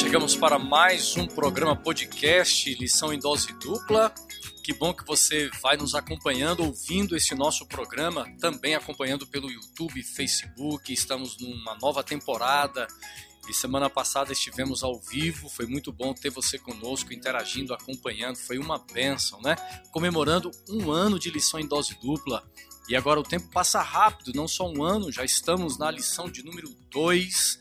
chegamos para mais um programa podcast Lição em Dose Dupla. Que bom que você vai nos acompanhando, ouvindo esse nosso programa, também acompanhando pelo YouTube, Facebook. Estamos numa nova temporada e semana passada estivemos ao vivo, foi muito bom ter você conosco, interagindo, acompanhando, foi uma benção, né? Comemorando um ano de lição em dose dupla. E agora o tempo passa rápido, não só um ano, já estamos na lição de número 2.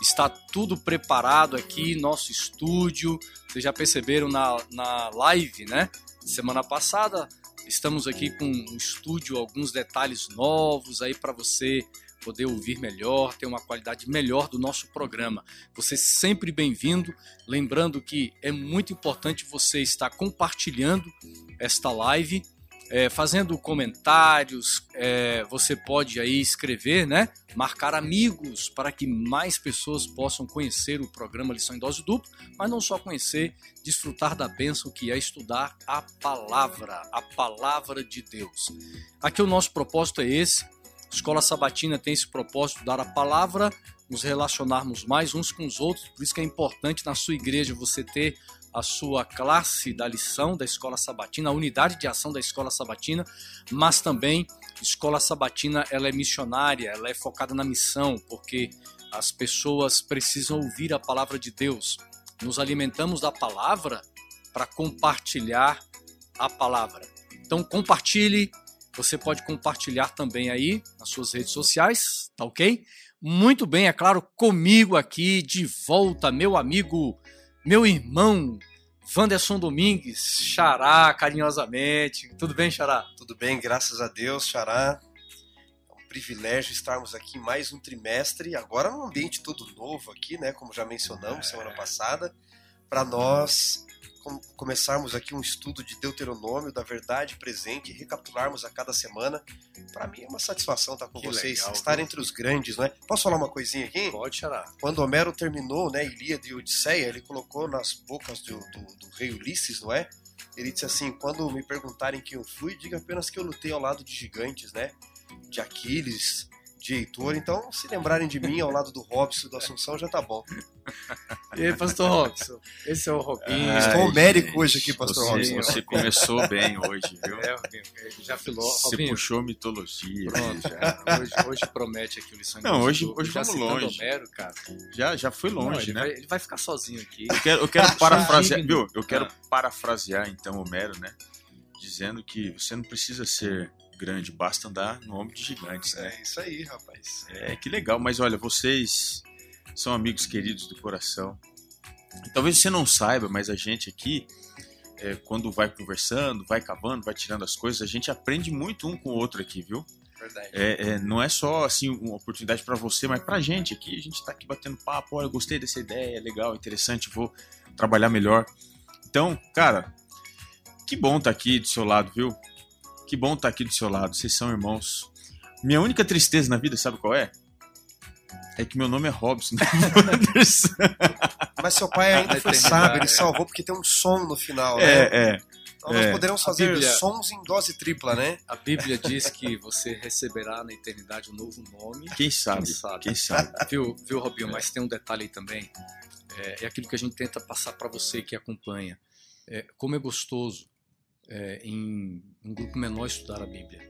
Está tudo preparado aqui, nosso estúdio. Vocês já perceberam na, na live, né? Semana passada, estamos aqui com um estúdio, alguns detalhes novos aí para você poder ouvir melhor, ter uma qualidade melhor do nosso programa. Você sempre bem-vindo. Lembrando que é muito importante você estar compartilhando esta live, é, fazendo comentários. É, você pode aí escrever, né? Marcar amigos para que mais pessoas possam conhecer o programa Lição em Dose Dupla, mas não só conhecer, desfrutar da bênção que é estudar a palavra, a palavra de Deus. Aqui o nosso propósito é esse Escola Sabatina tem esse propósito, dar a palavra, nos relacionarmos mais uns com os outros, por isso que é importante na sua igreja você ter a sua classe da lição da Escola Sabatina, a unidade de ação da Escola Sabatina, mas também Escola Sabatina ela é missionária, ela é focada na missão, porque as pessoas precisam ouvir a palavra de Deus. Nos alimentamos da palavra para compartilhar a palavra. Então compartilhe, você pode compartilhar também aí nas suas redes sociais, tá ok? Muito bem, é claro, comigo aqui de volta, meu amigo, meu irmão, Wanderson Domingues, Xará, carinhosamente. Tudo bem, Xará? Tudo bem, graças a Deus, Xará. É um privilégio estarmos aqui mais um trimestre, agora num ambiente todo novo aqui, né? Como já mencionamos é. semana passada, para nós começarmos aqui um estudo de Deuteronômio, da verdade presente, recapitularmos a cada semana. Para mim é uma satisfação estar com que vocês, legal, estar viu? entre os grandes, né? Posso falar uma coisinha aqui? Pode, Xará. Quando Homero terminou, né, Ilíada e Odisseia, ele colocou nas bocas do, do, do rei Ulisses, não é? Ele disse assim: quando me perguntarem quem eu fui, diga apenas que eu lutei ao lado de gigantes, né? De Aquiles, de Heitor, então se lembrarem de mim ao lado do Robson da Assunção já tá bom. E aí, pastor Robson? Esse é o Robinho. Ai, Estou homérico hoje aqui, pastor você, Robson. Você começou bem hoje, viu? É, Robinho, já filou. Você Robinho. puxou mitologia. Pronto, já. Hoje, hoje promete aqui o lição Não, hoje, hoje já vamos longe. Homero, cara. Já, já foi longe, Não, ele né? Vai, ele vai ficar sozinho aqui. Eu quero, eu quero parafrasear, viu? Eu quero ah. parafrasear então Homero, né? Dizendo que você não precisa ser grande, basta andar no ombro de gigantes. Né? É isso aí, rapaz. É, que legal. Mas olha, vocês são amigos queridos do coração. Talvez você não saiba, mas a gente aqui, é, quando vai conversando, vai cavando, vai tirando as coisas, a gente aprende muito um com o outro aqui, viu? Verdade. É, é, não é só assim uma oportunidade para você, mas para a gente aqui. A gente está aqui batendo papo. Olha, gostei dessa ideia, legal, interessante, vou trabalhar melhor. Então, cara, que bom estar tá aqui do seu lado, viu? Que bom estar tá aqui do seu lado. Vocês são irmãos. Minha única tristeza na vida, sabe qual é? É que meu nome é Robson. Mas seu pai ainda foi sábio, ele salvou porque tem um som no final, né? É, é. Então nós é. poderemos fazer Bíblia, sons em dose tripla, né? A Bíblia diz que você receberá na eternidade um novo nome. Quem sabe? Quem sabe? Quem sabe? Viu, viu Robinho? É. Mas tem um detalhe aí também. É, é, aquilo que a gente tenta passar para você que acompanha. É, como é gostoso é, em um grupo menor estudar a Bíblia.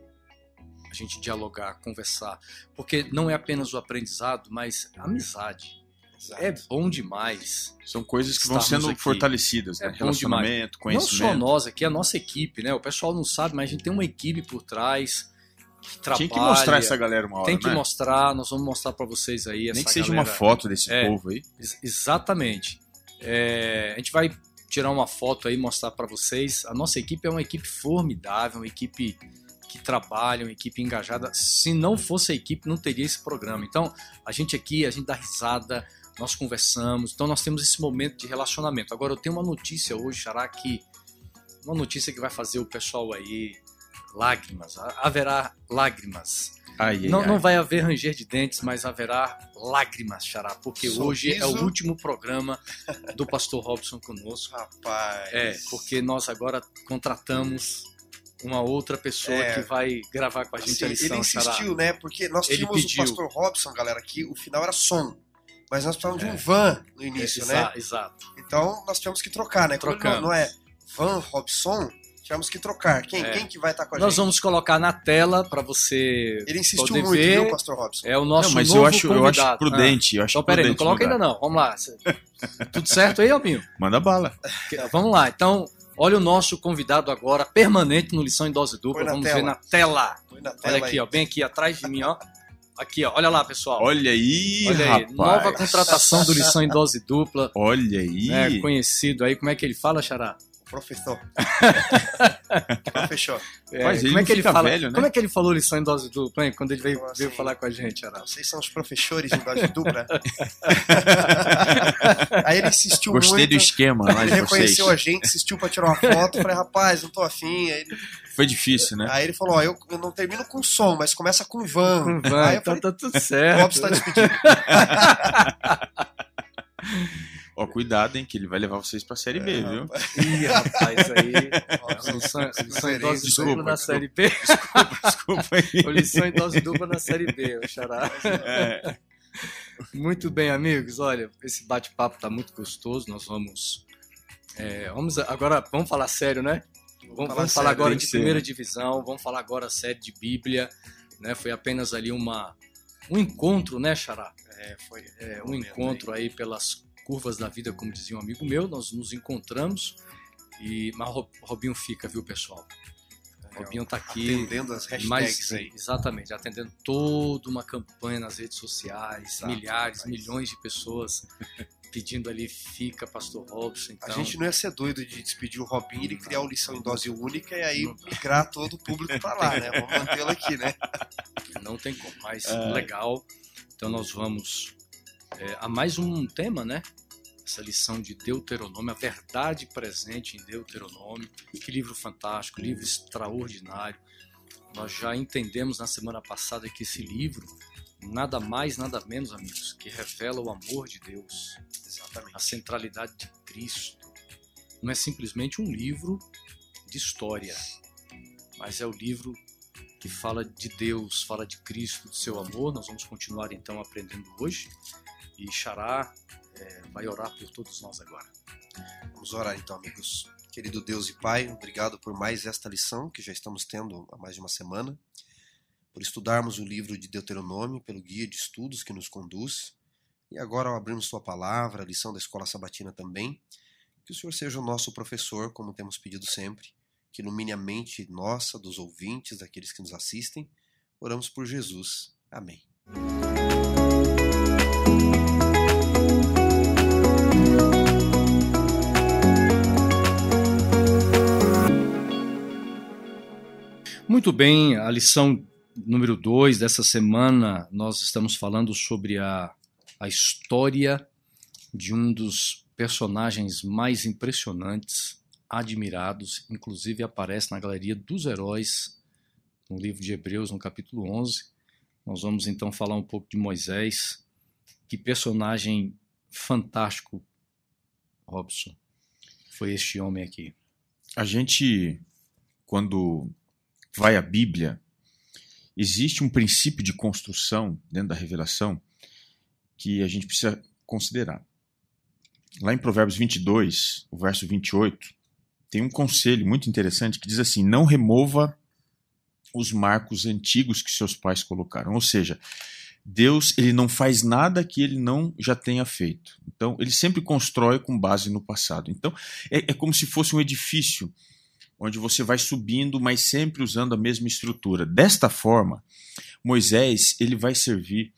A gente dialogar, conversar. Porque não é apenas o aprendizado, mas a amizade. Exato. É bom demais. São coisas que vão sendo aqui. fortalecidas, né? É Relacionamento, conhecimento. Não só nós aqui, a nossa equipe, né? O pessoal não sabe, mas a gente tem uma equipe por trás que trabalha. Tem que mostrar essa galera uma hora, Tem que né? mostrar, nós vamos mostrar para vocês aí. Nem que seja galera. uma foto desse é, povo aí. Ex exatamente. É, a gente vai tirar uma foto aí mostrar para vocês. A nossa equipe é uma equipe formidável, uma equipe que trabalha, uma equipe engajada. Se não fosse a equipe, não teria esse programa. Então, a gente aqui, a gente dá risada, nós conversamos, então nós temos esse momento de relacionamento. Agora, eu tenho uma notícia hoje, Xará, que uma notícia que vai fazer o pessoal aí lágrimas, haverá lágrimas Ai, não, ai. não vai haver ranger de dentes, mas haverá lágrimas, Xará, porque Sorriso. hoje é o último programa do Pastor Robson conosco. Rapaz. É, porque nós agora contratamos uma outra pessoa é, que vai gravar com a gente assim, a lição, Ele insistiu, Xará. né? Porque nós tínhamos o Pastor Robson, galera, que o final era som. mas nós precisávamos de um van no início, Exa- né? Exato. Então nós tivemos que trocar, né? Como ele não, Trocamos. não é Van Robson, tivemos que trocar. Quem, É. quem que vai estar com a Nós gente? vamos colocar na tela para você Ele insistiu poder muito, ver. viu, Pastor Robson? É o nosso não, mas novo eu acho, eu acho convidado. prudente. Eu Ah, acho então, peraí, não coloca mudar. ainda não. Vamos lá. Tudo certo aí, Albinho? Manda bala. Vamos lá. Então, olha o nosso convidado agora, permanente no Lição em Dose Dupla. Vamos tela. ver na tela. Na tela Olha aqui, aí. ó, bem aqui atrás de mim, ó. Aqui, ó. Olha lá, pessoal. Olha aí, Olha aí, rapaz. nova contratação do Lição em Dose Dupla. Olha aí. né, conhecido aí, como é que ele fala, Xará? Professor. Professor. É, Mas ele como é que ele fala? velho, né? Como é que ele falou lição em dose dupla, hein? Quando ele veio, Como assim? veio falar com a gente, Xará? Vocês são os professores em dose dupla? Aí ele insistiu Gostei muito. do esquema lá Ele de vocês. reconheceu a gente, insistiu pra tirar uma foto. Falei, rapaz, não tô afim. Aí ele, Foi difícil, né? aí ele falou: Ó, eu, eu não termino com som, mas começa com van. Com Aí van, eu então falei: tá tudo o certo. Robson tá despedido. Ó, cuidado, hein, que ele vai levar vocês pra Série B, É, viu? Ih, rapaz, aí. Lição em Desculpa, dose desculpa, dupla na desculpa. série B. Desculpa aí. Ou lição em dose dupla na série B, o Xará. É, Muito bem, amigos. Olha, esse bate-papo tá muito gostoso. Nós vamos. é, vamos agora, vamos falar sério, né? Vamos, falar vamos falar sério, agora de ser, primeira né? divisão, vamos falar agora série de Bíblia, né? Foi apenas ali uma um encontro, né, Xará? É, foi. É, um momento encontro aí pelas curvas da vida, como dizia um amigo meu, nós nos encontramos e mas o Rob- Robinho fica, viu, pessoal? aí. Robinho tá aqui, Atendendo as hashtags mas aí. exatamente, atendendo toda uma campanha nas redes sociais, Exato, milhares, rapaz. milhões de pessoas pedindo ali fica Pastor Robson, então A gente não ia ser doido de despedir o Robinho e criar o lição em dose única e aí migrar todo o público pra lá, né? Vamos mantê-lo aqui, né? não tem como, mas É. legal. Então nós vamos é, a mais um tema, né? Essa lição de Deuteronômio, a verdade presente em Deuteronômio. Que livro fantástico, livro extraordinário. Nós já entendemos na semana passada que esse livro, nada mais, nada menos, amigos, que revela o amor de Deus, Exatamente. a centralidade de Cristo. Não é simplesmente um livro de história, mas é o livro que fala de Deus, fala de Cristo, do seu amor. Nós vamos continuar então aprendendo hoje. E Xará eh, vai orar por todos nós agora. Vamos orar então, amigos. Querido Deus e Pai, obrigado por mais esta lição que já estamos tendo há mais de uma semana, por estudarmos o livro de Deuteronômio, pelo guia de estudos que nos conduz, e agora ao abrirmos Tua palavra, a lição da escola sabatina também, que o Senhor seja o nosso professor, como temos pedido sempre, que ilumine a mente nossa, dos ouvintes, daqueles que nos assistem. Oramos por Jesus. Amém. Muito bem, a lição número 2 dessa semana, nós estamos falando sobre a, a história de um dos personagens mais impressionantes, admirados, inclusive aparece na galeria dos heróis no livro de Hebreus, no capítulo 11. Nós vamos então falar um pouco de Moisés. Que personagem fantástico, Robson, foi este homem aqui. A gente, quando vai à Bíblia, existe um princípio de construção dentro da revelação que a gente precisa considerar. Lá em Provérbios 22, o verso 28, tem um conselho muito interessante que diz assim: não remova os marcos antigos que seus pais colocaram. Ou seja, Deus ele não faz nada que ele não já tenha feito. Então, ele sempre constrói com base no passado. Então, é, é como se fosse um edifício onde você vai subindo, mas sempre usando a mesma estrutura. Desta forma, Moisés ele vai servir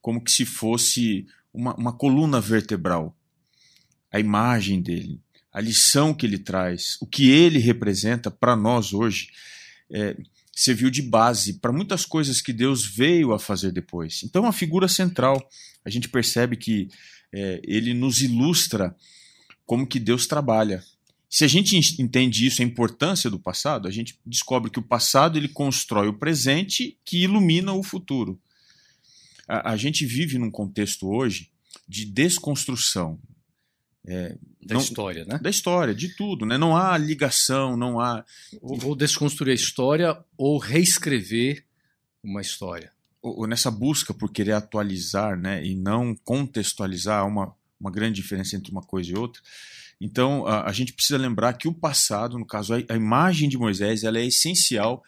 como que se fosse uma, uma coluna vertebral. A imagem dele, a lição que ele traz, o que ele representa para nós hoje, é, serviu de base para muitas coisas que Deus veio a fazer depois. Então, é uma figura central. A gente percebe que é, ele nos ilustra como que Deus trabalha. Se a gente entende isso, a importância do passado, a gente descobre que o passado ele constrói o presente que ilumina o futuro. A, a gente vive num contexto hoje de desconstrução é, Da não- história, né? da história, de tudo. Né? Não há ligação, não há Ou, ou desconstruir a história ou reescrever uma história. nessa busca por querer atualizar né, e não contextualizar, há uma, uma grande diferença entre uma coisa e outra. Então, a, a gente precisa lembrar que o passado, no caso, a, a imagem de Moisés, ela é essencial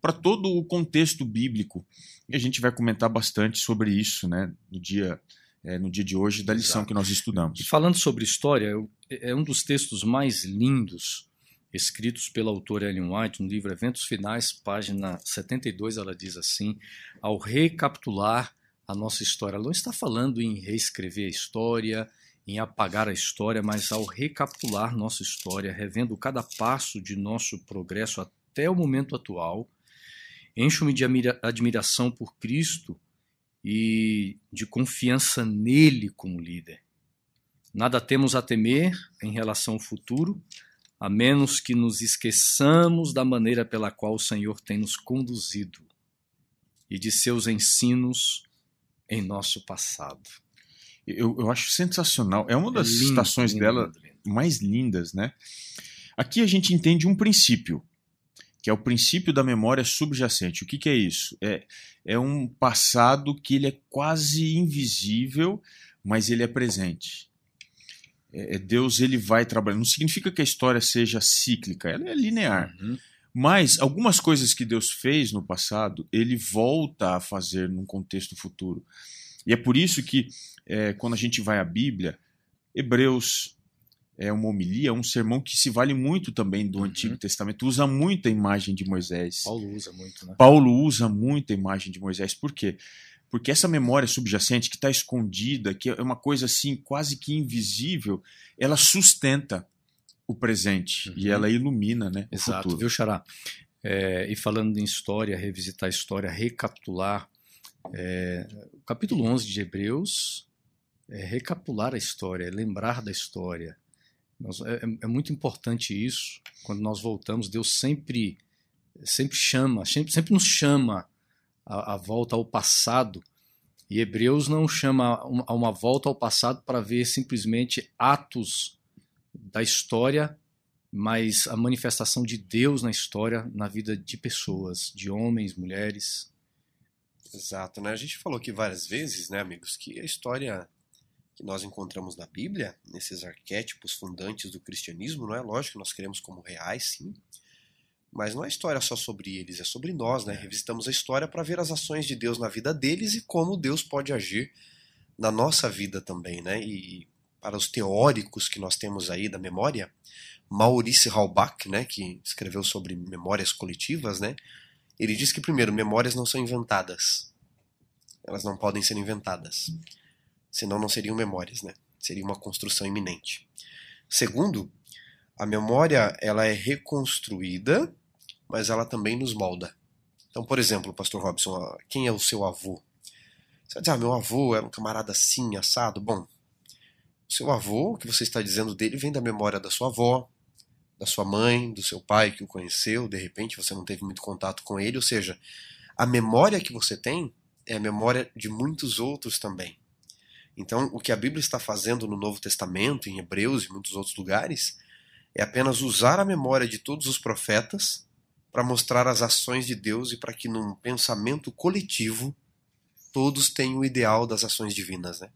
para todo o contexto bíblico. E a gente vai comentar bastante sobre isso né, no, dia, é, no dia de hoje, da lição Exato. que nós estudamos. E falando sobre história, é um dos textos mais lindos escritos pela autora Ellen White no livro Eventos Finais, página 72, ela diz assim: ao recapitular a nossa história, ela não está falando em reescrever a história, em apagar a história, mas ao recapitular nossa história, revendo cada passo de nosso progresso até o momento atual, encho-me de admiração por Cristo e de confiança nele como líder. Nada temos a temer em relação ao futuro, a menos que nos esqueçamos da maneira pela qual o Senhor tem nos conduzido e de seus ensinos em nosso passado. Eu, eu acho sensacional. É uma das é lindo, citações lindo, dela lindo, mais lindas, né? Aqui a gente entende um princípio, que é o princípio da memória subjacente. O que, que é isso? É, é um passado que ele é quase invisível, mas ele é presente. É, é, Deus ele vai trabalhando. Não significa que a história seja cíclica, ela é linear. Uhum. Mas algumas coisas que Deus fez no passado, ele volta a fazer num contexto futuro. E é por isso que, é, quando a gente vai à Bíblia, Hebreus é uma homilia, um sermão que se vale muito também do uhum. Antigo Testamento, usa muito a imagem de Moisés. Paulo usa muito, né? Paulo usa muito a imagem de Moisés. Por quê? Porque essa memória subjacente que está escondida, que é uma coisa assim quase que invisível, ela sustenta o presente uhum. e ela ilumina né, o Exato, futuro. viu, Xará? É, e falando em história, revisitar a história, recapitular, é, o capítulo 11 de Hebreus é recapitular a história, é lembrar da história. Nós, é, é, muito importante isso. Quando nós voltamos, Deus sempre sempre chama, sempre, sempre nos chama a, a volta ao passado. E Hebreus não chama a uma volta ao passado para ver simplesmente atos da história, mas a manifestação de Deus na história, na vida de pessoas, de homens, mulheres. Exato, né? A gente falou aqui várias vezes, né, amigos, que a história que nós encontramos na Bíblia, nesses arquétipos fundantes do cristianismo, não é lógico que nós queremos como reais, sim, mas não é história só sobre eles, é sobre nós, né? É. Revisitamos a história para ver as ações de Deus na vida deles e como Deus pode agir na nossa vida também, né? E para os teóricos que nós temos aí da memória, Maurice Halbach, né, que escreveu sobre memórias coletivas, né? Ele diz que primeiro, memórias não são inventadas. Elas não podem ser inventadas. Senão não seriam memórias, né? Seria uma construção iminente. Segundo, a memória ela é reconstruída mas ela também nos molda. Então, por exemplo, Pastor Robson, quem é o seu avô? Você vai dizer, ah, meu avô era um camarada assim, assado. Bom, o seu avô, o que você está dizendo dele, vem da memória da sua avó, da sua mãe, do seu pai que o conheceu, de repente você não teve muito contato com ele, ou seja, a memória que você tem é a memória de muitos outros também. Então, o que a Bíblia está fazendo no Novo Testamento, em Hebreus e muitos outros lugares, é apenas usar a memória de todos os profetas para mostrar as ações de Deus e para que num pensamento coletivo todos tenham o ideal das ações divinas, né?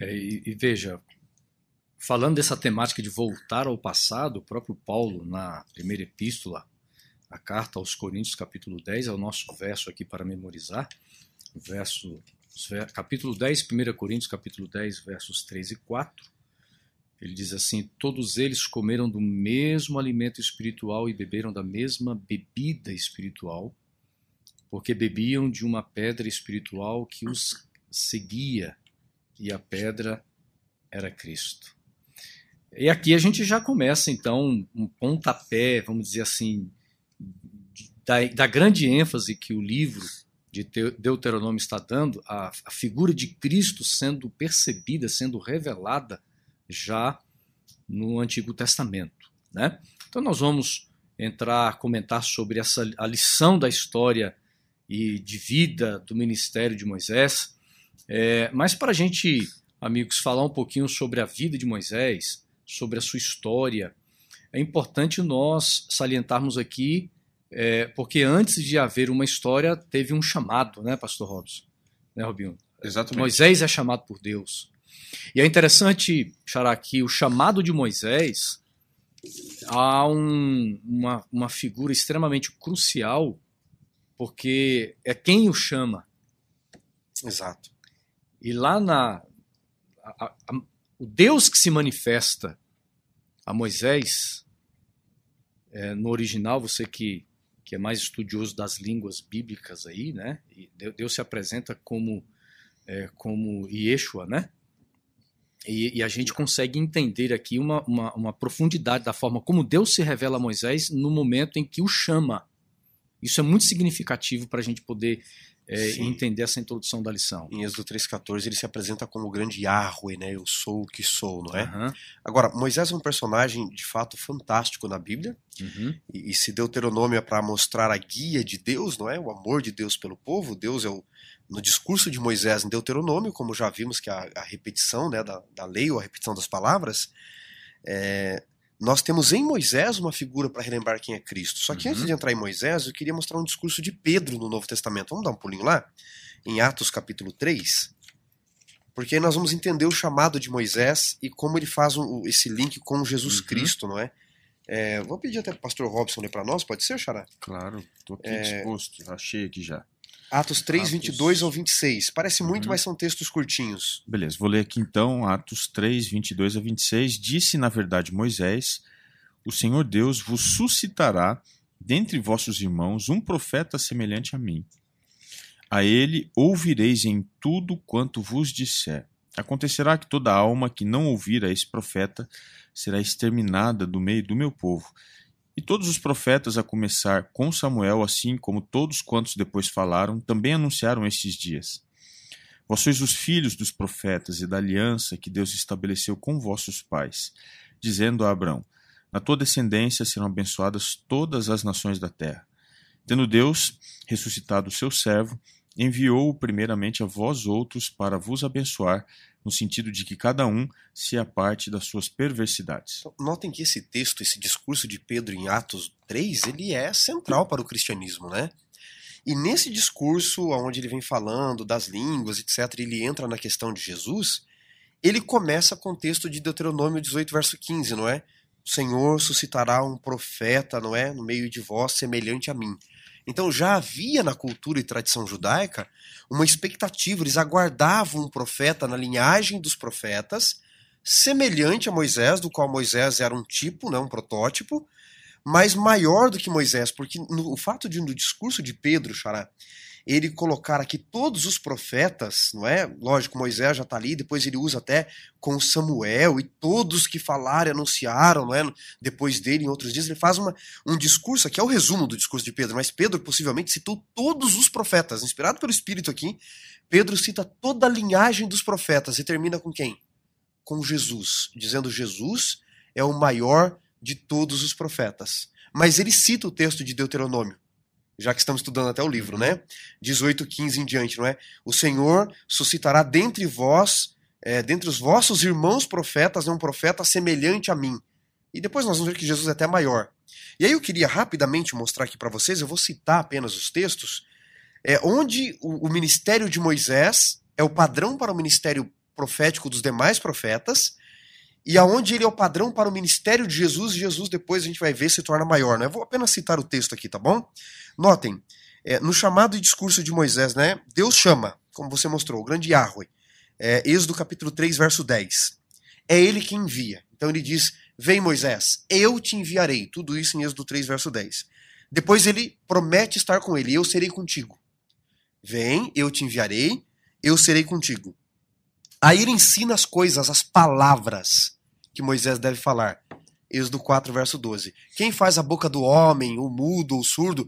É, e, e, veja, falando dessa temática de voltar ao passado, o próprio Paulo na primeira epístola, a carta aos Coríntios, capítulo 10, é o nosso verso aqui para memorizar, verso capítulo 10, 1 Coríntios, capítulo 10, versos 3 e 4. Ele diz assim: Todos eles comeram do mesmo alimento espiritual e beberam da mesma bebida espiritual, porque bebiam de uma pedra espiritual que os seguia, e a pedra era Cristo. E aqui a gente já começa então um pontapé, vamos dizer assim, da, da grande ênfase que o livro de Deuteronômio está dando, a, a figura de Cristo sendo percebida, sendo revelada já no Antigo Testamento. Né? Então nós vamos entrar, comentar sobre essa a lição da história e de vida do ministério de Moisés. É, mas para a gente, amigos, falar um pouquinho sobre a vida de Moisés, sobre a sua história, é importante nós salientarmos aqui É, porque antes de haver uma história, teve um chamado, né, Pastor Robson? Né, Robinho? Exatamente. Moisés é chamado por Deus. E é interessante, Xará, que o chamado de Moisés há um, uma, uma figura extremamente crucial, porque é quem o chama. Exato. E lá na. A, a, o Deus que se manifesta a Moisés, é, no original, você que, que é mais estudioso das línguas bíblicas aí, né? Deus se apresenta como, é, como Yeshua, né? E, e, a gente consegue entender aqui uma, uma, uma, profundidade da forma como Deus se revela a Moisés no momento em que o chama. Isso é muito significativo para a gente poder é, entender essa introdução da lição. Em Êxodo 3,14 ele se apresenta como o grande Yahweh, né? Eu sou o que sou, não é? Uhum. Agora, Moisés é um personagem de fato fantástico na Bíblia. Uhum. E, e se Deuteronômio é para mostrar a guia de Deus, não é? O amor de Deus pelo povo, Deus é o no discurso de Moisés em Deuteronômio, como já vimos que a, a repetição né, da, da, lei ou a repetição das palavras, é, nós temos em Moisés uma figura para relembrar quem é Cristo. Só que uhum. antes de entrar em Moisés, eu queria mostrar um discurso de Pedro no Novo Testamento. Vamos dar um pulinho lá? Em Atos capítulo 3. Porque aí nós vamos entender o chamado de Moisés e como ele faz um, esse link com Jesus uhum. Cristo, não é? é? Vou pedir até para o pastor Robson ler para nós, pode ser, Xará? Claro, estou aqui é... disposto, achei aqui já. Atos 3, Atos... 22 ao 26. Parece muito, uhum. mas são textos curtinhos. Beleza, vou ler aqui então Atos 3, 22 a 26. Disse, na verdade, Moisés: O Senhor Deus vos suscitará dentre vossos irmãos um profeta semelhante a mim. A ele ouvireis em tudo quanto vos disser. Acontecerá que toda alma que não ouvir a esse profeta será exterminada do meio do meu povo. E todos os profetas, a começar com Samuel, assim como todos quantos depois falaram, também anunciaram estes dias. Vós sois os filhos dos profetas e da aliança que Deus estabeleceu com vossos pais, dizendo a Abraão: Na tua descendência serão abençoadas todas as nações da terra. Tendo Deus ressuscitado o seu servo, enviou-o primeiramente a vós outros para vos abençoar no sentido de que cada um se aparte das suas perversidades. Então, notem que esse texto, esse discurso de Pedro em Atos 3, ele é central para o cristianismo, né? E nesse discurso, onde ele vem falando das línguas, etc., ele entra na questão de Jesus, ele começa com o texto de Deuteronômio 18, verso 15, não é? O Senhor suscitará um profeta, não é? No meio de vós, semelhante a mim. Então já havia na cultura e tradição judaica uma expectativa, eles aguardavam um profeta na linhagem dos profetas, semelhante a Moisés, do qual Moisés era um tipo, né, um protótipo, mas maior do que Moisés, porque no, o fato de no discurso de Pedro, Xará, ele colocar aqui todos os profetas, não é? Lógico, Moisés já está ali, depois ele usa até com Samuel e todos que falaram e anunciaram, não é? Depois dele, em outros dias, ele faz uma, um discurso, aqui é o resumo do discurso de Pedro, mas Pedro possivelmente citou todos os profetas, inspirado pelo Espírito aqui, Pedro cita toda a linhagem dos profetas e termina com quem? Com Jesus, dizendo Jesus é o maior de todos os profetas. Mas ele cita o texto de Deuteronômio já que estamos estudando até o livro, né? 18, 15 em diante, não é? O Senhor suscitará dentre vós, é, dentre os vossos irmãos profetas, né, um profeta semelhante a mim. E depois nós vamos ver que Jesus é até maior. E aí eu queria rapidamente mostrar aqui para vocês, eu vou citar apenas os textos, é, onde o, o ministério de Moisés é o padrão para o ministério profético dos demais profetas, e aonde ele é o padrão para o ministério de Jesus, Jesus depois a gente vai ver se torna maior. Né? Eu vou apenas citar o texto aqui, tá bom? Notem, é, no chamado e discurso de Moisés, né, Deus chama, como você mostrou, o grande Yahweh. É, Êxodo capítulo 3, verso 10. É ele que envia. Então ele diz: Vem Moisés, eu te enviarei. Tudo isso em Êxodo 3, verso 10. Depois ele promete estar com ele: Eu serei contigo. Vem, eu te enviarei, eu serei contigo. Aí ele ensina as coisas, as palavras que Moisés deve falar. Êxodo 4, verso 12. Quem faz a boca do homem, o mudo, o surdo?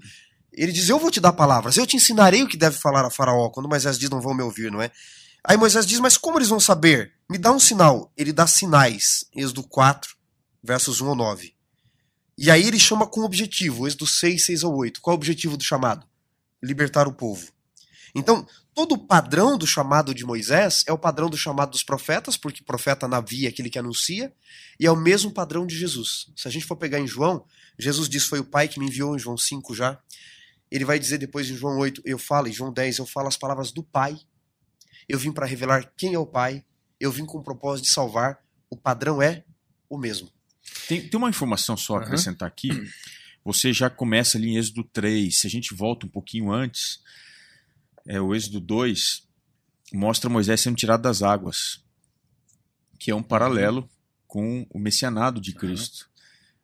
Ele diz: Eu vou te dar palavras, eu te ensinarei o que deve falar a Faraó. Quando Moisés diz: Não vão me ouvir, não é? Aí Moisés diz: Mas como eles vão saber? Me dá um sinal. Ele dá sinais. Êxodo 4, versos 1 ao 9. E aí ele chama com objetivo, Êxodo 6, 6 ao 8. Qual é o objetivo do chamado? Libertar o povo. Então, todo o padrão do chamado de Moisés é o padrão do chamado dos profetas, porque profeta navia é aquele que anuncia, e é o mesmo padrão de Jesus. Se a gente for pegar em João, Jesus diz: Foi o Pai que me enviou, em João 5 já. Ele vai dizer depois em João 8, eu falo, em João 10, eu falo as palavras do Pai. Eu vim para revelar quem é o Pai, eu vim com o propósito de salvar. O padrão é o mesmo. Tem, tem uma informação só a acrescentar aqui. Você já começa ali em Êxodo 3. Se a gente volta um pouquinho antes, é, o Êxodo 2 mostra Moisés sendo tirado das águas, que é um paralelo com o messianado de Cristo,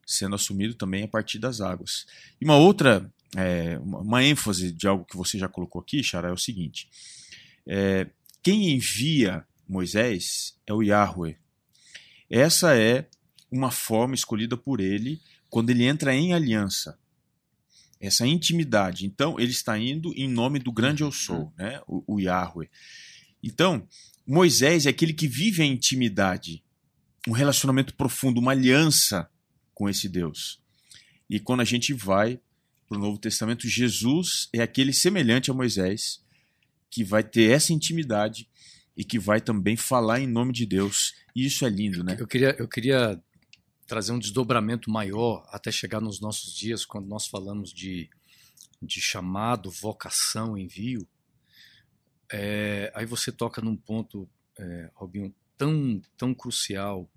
sendo assumido também a partir das águas. E uma outra, é, uma ênfase de algo que você já colocou aqui, Xara, é o seguinte: é, quem envia Moisés é o Yahweh. Essa é uma forma escolhida por ele quando ele entra em aliança. Essa intimidade. Então, ele está indo em nome do grande eu sou, né? o, o Yahweh. Então, Moisés é aquele que vive a intimidade, um relacionamento profundo, uma aliança com esse Deus. E quando a gente vai para o Novo Testamento, Jesus é aquele semelhante a Moisés, que vai ter essa intimidade e que vai também falar em nome de Deus. E isso é lindo, né? Eu queria, eu queria trazer um desdobramento maior até chegar nos nossos dias, quando nós falamos de, de chamado, vocação, envio. É, aí você toca num ponto, é, Robinho, tão, tão crucial,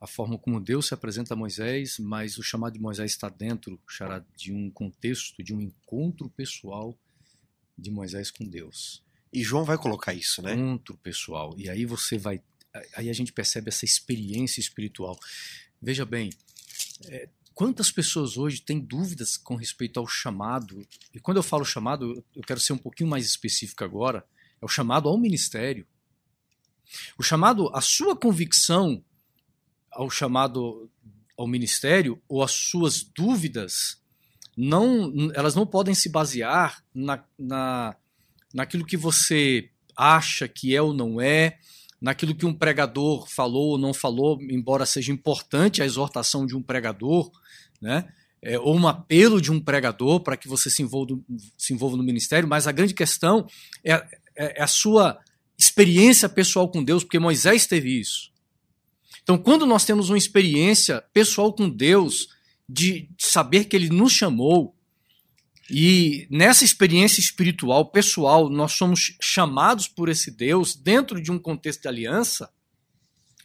a forma como Deus se apresenta a Moisés, mas o chamado de Moisés está dentro Xará, de um contexto, de um encontro pessoal de Moisés com Deus. E João vai colocar isso, né? Encontro pessoal. E aí você vai. Aí a gente percebe essa experiência espiritual. Veja bem, é, quantas pessoas hoje têm dúvidas com respeito ao chamado? E quando eu falo chamado, eu quero ser um pouquinho mais específico agora. É o chamado ao ministério. O chamado, a sua convicção ao chamado ao ministério ou as suas dúvidas, não, elas não podem se basear na, na, naquilo que você acha que é ou não é, naquilo que um pregador falou ou não falou, embora seja importante a exortação de um pregador, né? É, ou um apelo de um pregador para que você se envolva, se envolva no ministério, mas a grande questão é, é, é a sua experiência pessoal com Deus, porque Moisés teve isso. Então, quando nós temos uma experiência pessoal com Deus, de saber que Ele nos chamou, e nessa experiência espiritual, pessoal, nós somos chamados por esse Deus dentro de um contexto de aliança,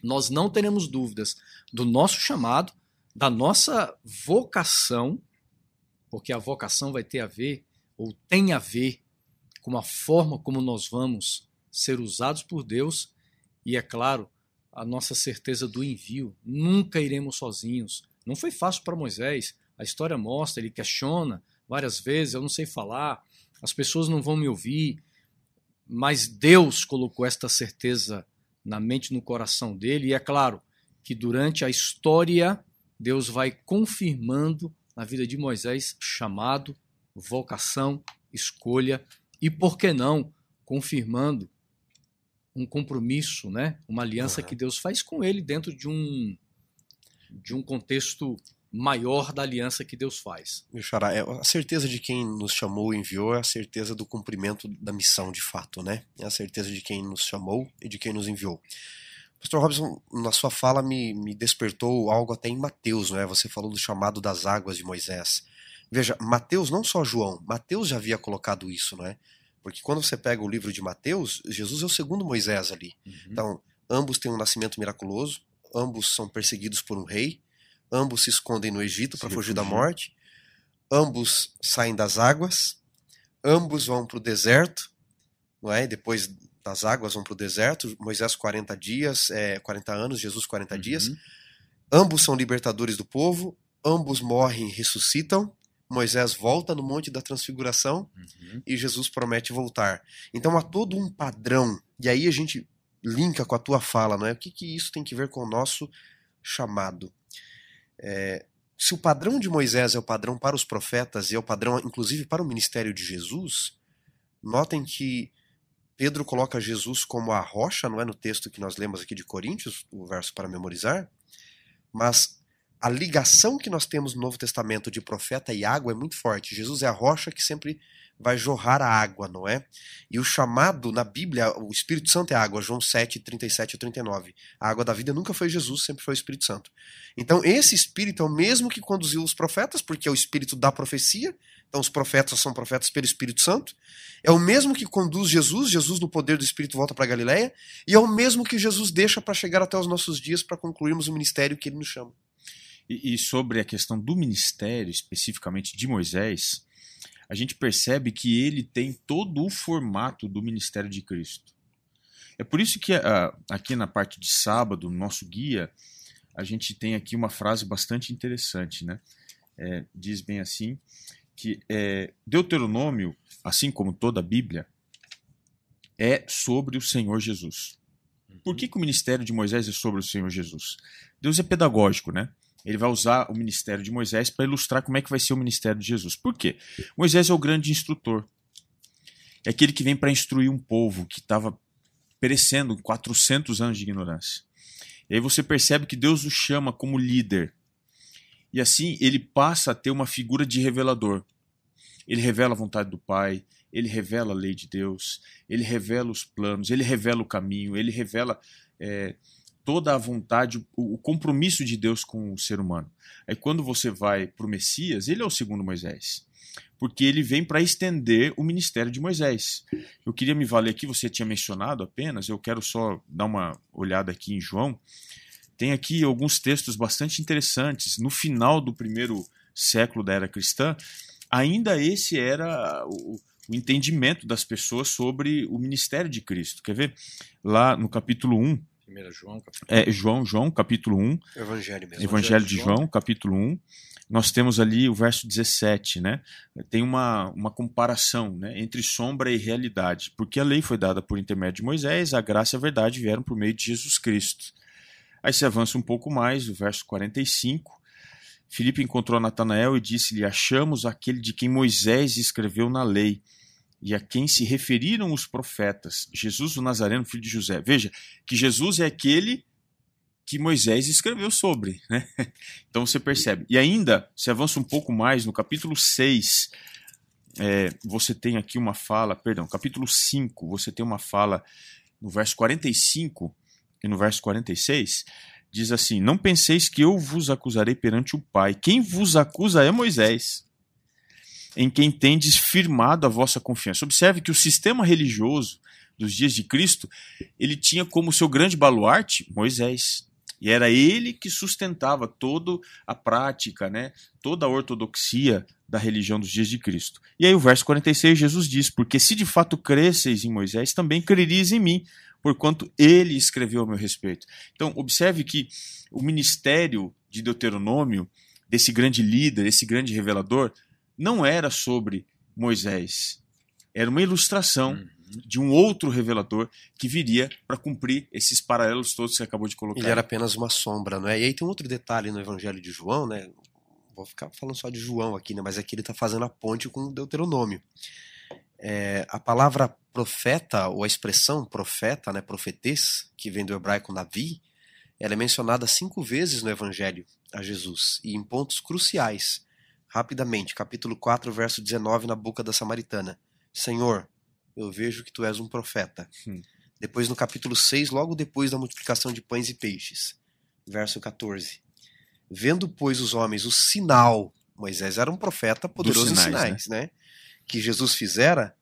nós não teremos dúvidas do nosso chamado, da nossa vocação, porque a vocação vai ter a ver, ou tem a ver, com a forma como nós vamos ser usados por Deus, e é claro, a nossa certeza do envio. Nunca iremos sozinhos. Não foi fácil para Moisés. A história mostra, ele questiona, várias vezes, eu não sei falar, as pessoas não vão me ouvir, mas Deus colocou esta certeza na mente no coração dele, e é claro que durante a história, Deus vai confirmando na vida de Moisés chamado, vocação, escolha e, por que não, confirmando um compromisso, né? uma aliança uhum. que Deus faz com ele dentro de um, de um contexto maior da aliança que Deus faz. Meu xará, é a certeza de quem nos chamou e enviou é a certeza do cumprimento da missão de fato, né? É a certeza de quem nos chamou e de quem nos enviou. Pastor Robson, na sua fala me, me despertou algo até em Mateus, né? Você falou do chamado das águas de Moisés. Veja, Mateus, não só João, Mateus já havia colocado isso, não é? Porque quando você pega o livro de Mateus, Jesus é o segundo Moisés ali. Uhum. Então, ambos têm um nascimento miraculoso, ambos são perseguidos por um rei, Ambos se escondem no Egito para fugir da morte. Ambos saem das águas. Ambos vão para o deserto. Não é? Depois das águas vão para o deserto. Moisés 40 dias, é, 40 anos, Jesus 40 uhum. dias. Ambos são libertadores do povo. Ambos morrem e ressuscitam. Moisés volta no Monte da Transfiguração uhum. e Jesus promete voltar. Então há todo um padrão. E aí a gente linka com a tua fala, não é? O que, que isso tem que ver com o nosso chamado? É, se o padrão de Moisés é o padrão para os profetas e é o padrão, inclusive, para o ministério de Jesus, notem que Pedro coloca Jesus como a rocha, não é? No texto que nós lemos aqui de Coríntios, o verso para memorizar, mas a ligação que nós temos no Novo Testamento de profeta e água é muito forte. Jesus é a rocha que sempre vai jorrar a água, não é? E o chamado na Bíblia, o Espírito Santo é água, João 7, 37 e 39. A água da vida nunca foi Jesus, sempre foi o Espírito Santo. Então, esse Espírito é o mesmo que conduziu os profetas, porque é o Espírito da profecia. Então, os profetas são profetas pelo Espírito Santo. É o mesmo que conduz Jesus, Jesus no poder do Espírito volta para Galiléia. E é o mesmo que Jesus deixa para chegar até os nossos dias para concluirmos o ministério que ele nos chama. E, e sobre a questão do ministério, especificamente de Moisés, a gente percebe que ele tem todo o formato do ministério de Cristo. É por isso que uh, aqui na parte de sábado, no nosso guia, a gente tem aqui uma frase bastante interessante, né? É, diz bem assim que é, Deuteronômio, assim como toda a Bíblia, é sobre o Senhor Jesus. Por que, que o ministério de Moisés é sobre o Senhor Jesus? Deus é pedagógico, né? Ele vai usar o ministério de Moisés para ilustrar como é que vai ser o ministério de Jesus. Por quê? Moisés é o grande instrutor. É aquele que vem para instruir um povo que estava perecendo 400 anos de ignorância. E aí você percebe que Deus o chama como líder. E assim ele passa a ter uma figura de revelador. Ele revela a vontade do Pai, ele revela a lei de Deus, ele revela os planos, ele revela o caminho, ele revela é, toda a vontade, o, compromisso de Deus com o ser humano. Aí quando você vai para o Messias, ele é o segundo Moisés. Porque ele vem para estender o ministério de Moisés. Eu queria me valer aqui, você tinha mencionado apenas, eu quero só dar uma olhada aqui em João. Tem aqui alguns textos bastante interessantes. No final do primeiro século da era cristã, ainda esse era o, o entendimento das pessoas sobre o ministério de Cristo. Quer ver? Lá no capítulo 1, João, capítulo é, João, João, capítulo 1. Evangelho mesmo. Evangelho de João, capítulo 1. Nós temos ali o verso 17, né? Tem uma, uma comparação né, entre sombra e realidade. Porque a lei foi dada por intermédio de Moisés, a graça e a verdade vieram por meio de Jesus Cristo. Aí se avança um pouco mais, o verso 45. Filipe encontrou Natanael e disse-lhe: Achamos aquele de quem Moisés escreveu na lei e a quem se referiram os profetas, Jesus o Nazareno, filho de José. Veja que Jesus é aquele que Moisés escreveu sobre. Né? Então você percebe. E ainda, se avança um pouco mais, no capítulo 6, é, você tem aqui uma fala, perdão, capítulo 5, você tem uma fala no verso 45 e no verso 46, diz assim: Não penseis que eu vos acusarei perante o Pai. Quem vos acusa é Moisés em quem tendes firmado a vossa confiança. Observe que o sistema religioso dos dias de Cristo, ele tinha como seu grande baluarte Moisés. E era ele que sustentava toda a prática, né, toda a ortodoxia da religião dos dias de Cristo. E aí o verso 46, Jesus diz: Porque se de fato cresceis em Moisés, também crereis em mim, porquanto ele escreveu a meu respeito. Então, observe que o ministério de Deuteronômio, desse grande líder, esse grande revelador, não era sobre Moisés. Era uma ilustração uhum. de um outro revelador que viria para cumprir esses paralelos todos que você acabou de colocar. Ele era apenas uma sombra, não é? E aí tem um outro detalhe no Evangelho de João, né? Vou ficar falando só de João aqui, né? Mas aqui ele está fazendo a ponte com o Deuteronômio. É, a palavra profeta, ou a expressão profeta, né, profetês, que vem do hebraico navi, ela é mencionada cinco vezes no Evangelho a Jesus, e em pontos cruciais rapidamente, capítulo 4, verso 19, na boca da Samaritana. Senhor, eu vejo que tu és um profeta. Hum. Depois, no capítulo 6, logo depois da multiplicação de pães e peixes, verso 14. Vendo, pois, os homens o sinal, Moisés era um profeta poderoso sinais, em sinais, né? né? Que Jesus fizera,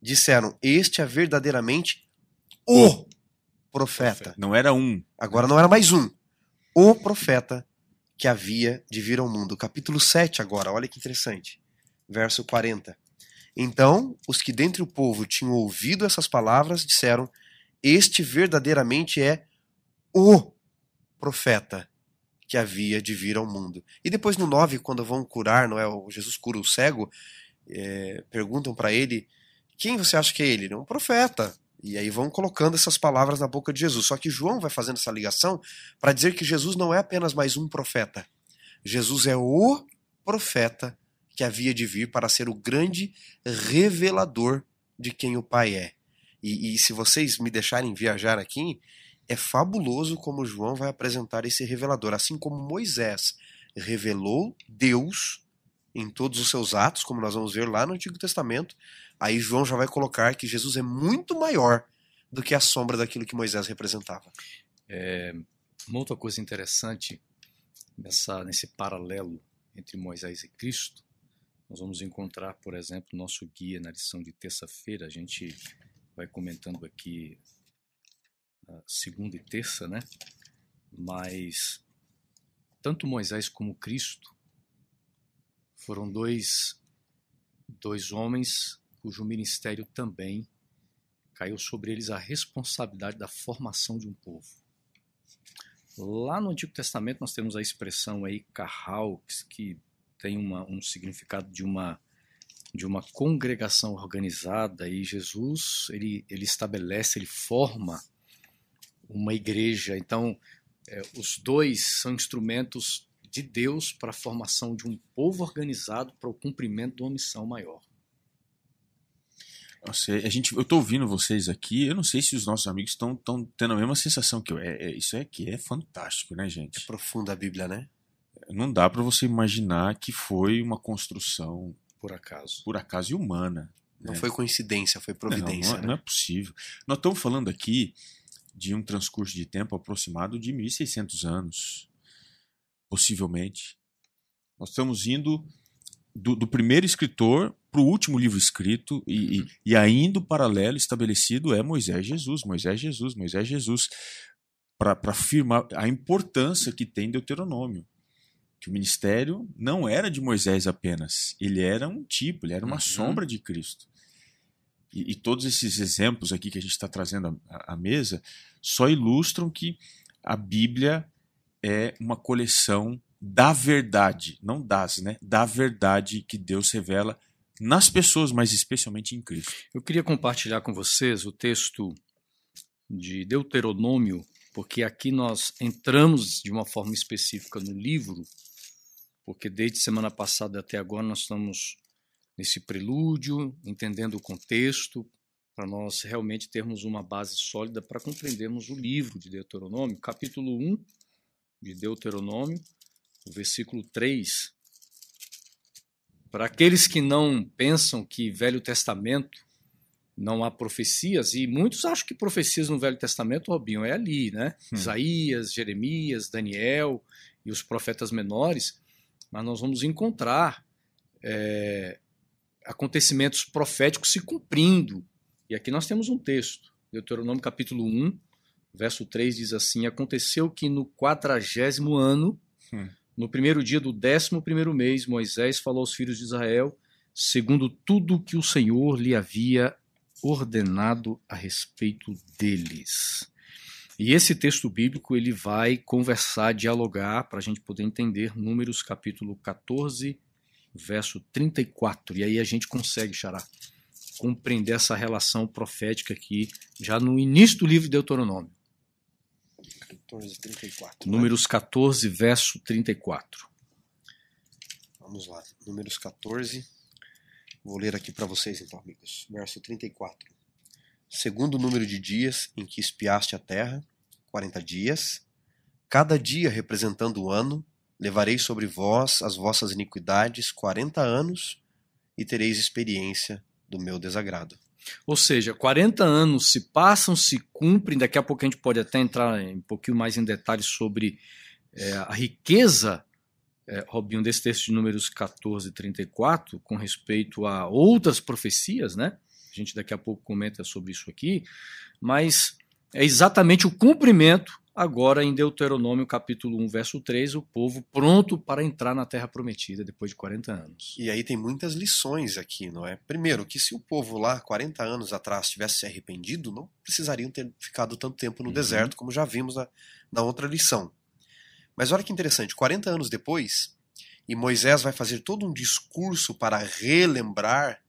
disseram: Este é verdadeiramente o profeta. Não era um. Agora não era mais um. O profeta que havia de vir ao mundo. Capítulo 7 agora, olha que interessante. Verso 40. Então, os que dentre o povo tinham ouvido essas palavras disseram: Este verdadeiramente é o profeta que havia de vir ao mundo. E depois no 9, quando vão curar, não é? O Jesus cura o cego, é, perguntam para ele: Quem você acha que é ele? Um profeta. E aí vão colocando essas palavras na boca de Jesus. Só que João vai fazendo essa ligação para dizer que Jesus não é apenas mais um profeta. Jesus é o profeta que havia de vir para ser o grande revelador de quem o Pai é. E, e se vocês me deixarem viajar aqui, é fabuloso como João vai apresentar esse revelador. Assim como Moisés revelou Deus em todos os seus atos, como nós vamos ver lá no Antigo Testamento. Aí João já vai colocar que Jesus é muito maior do que a sombra daquilo que Moisés representava. É, uma outra coisa interessante nessa, nesse paralelo entre Moisés e Cristo, nós vamos encontrar, por exemplo, nosso guia na lição de terça-feira. A gente vai comentando aqui a segunda e terça, né? Mas tanto Moisés como Cristo foram dois, dois homens cujo ministério também caiu sobre eles a responsabilidade da formação de um povo. Lá no Antigo Testamento nós temos a expressão aí carral, que tem uma, um significado de uma de uma congregação organizada e Jesus ele, ele estabelece, ele forma uma igreja. Então, é, os dois são instrumentos de Deus para a formação de um povo organizado para o cumprimento de uma missão maior. Nossa, a gente, eu tô ouvindo vocês aqui, eu não sei se os nossos amigos estão tendo a mesma sensação que eu. É, é, isso aqui é fantástico, né, gente? É profunda a Bíblia, né? Não dá para você imaginar que foi uma construção por acaso, por acaso e humana. Não né? foi coincidência, foi providência. Não, não, né? não é possível. Nós estamos falando aqui de um transcurso de tempo aproximado de 1.600 anos, possivelmente. Nós estamos indo do, do primeiro escritor para o último livro escrito e, e, e, ainda o paralelo estabelecido é Moisés Jesus, Moisés Jesus, Moisés Jesus, para afirmar a importância que tem Deuteronômio. Que o ministério não era de Moisés apenas, ele era um tipo, ele era uma uhum. sombra de Cristo. E, e, todos esses exemplos aqui que a gente está trazendo à, à mesa só ilustram que a Bíblia é uma coleção da verdade, não das, né? Da verdade que Deus revela nas pessoas, mas especialmente em Cristo. Eu queria compartilhar com vocês o texto de Deuteronômio, porque aqui nós entramos de uma forma específica no livro, porque desde semana passada até agora nós estamos nesse prelúdio, entendendo o contexto, para nós realmente termos uma base sólida para compreendermos o livro de Deuteronômio, capítulo 1 de Deuteronômio, o versículo 3 para aqueles que não pensam que Velho Testamento não há profecias, e muitos acham que profecias no Velho Testamento, Robinho, é ali, né? Hum. Isaías, Jeremias, Daniel e os profetas menores, mas nós vamos encontrar é, acontecimentos proféticos se cumprindo. E aqui nós temos um texto, Deuteronômio capítulo 1, verso 3 diz assim: Aconteceu que no quadragésimo ano, hum. No primeiro dia do décimo primeiro mês, Moisés falou aos filhos de Israel, segundo tudo que o Senhor lhe havia ordenado a respeito deles. E esse texto bíblico ele vai conversar, dialogar, para a gente poder entender Números capítulo 14, verso 34. E aí a gente consegue, Xará, compreender essa relação profética aqui, já no início do livro de Deuteronômio. 14, 34. Números 14, verso 34. Vamos lá. Números 14. Vou ler aqui para vocês então, amigos. Verso 34. Segundo o número de dias em que espiaste a terra, 40 dias, cada dia representando o ano, levarei sobre vós as vossas iniquidades 40 anos e tereis experiência do meu desagrado. Ou seja, 40 anos se passam, se cumprem, daqui a pouco a gente pode até entrar um pouquinho mais em detalhes sobre é, a riqueza, é, Robinho, desse texto de números 14 e 34, com respeito a outras profecias, né? A gente daqui a pouco comenta sobre isso aqui, mas é exatamente o cumprimento Agora, em Deuteronômio capítulo 1, verso 3, o povo pronto para entrar na terra prometida depois de 40 anos. E aí tem muitas lições aqui, não é? Primeiro, que se o povo lá, 40 anos atrás, tivesse se arrependido, não precisariam ter ficado tanto tempo no uhum. deserto, como já vimos na, na outra lição. Mas olha que interessante, 40 anos depois, e Moisés vai fazer todo um discurso para relembrar,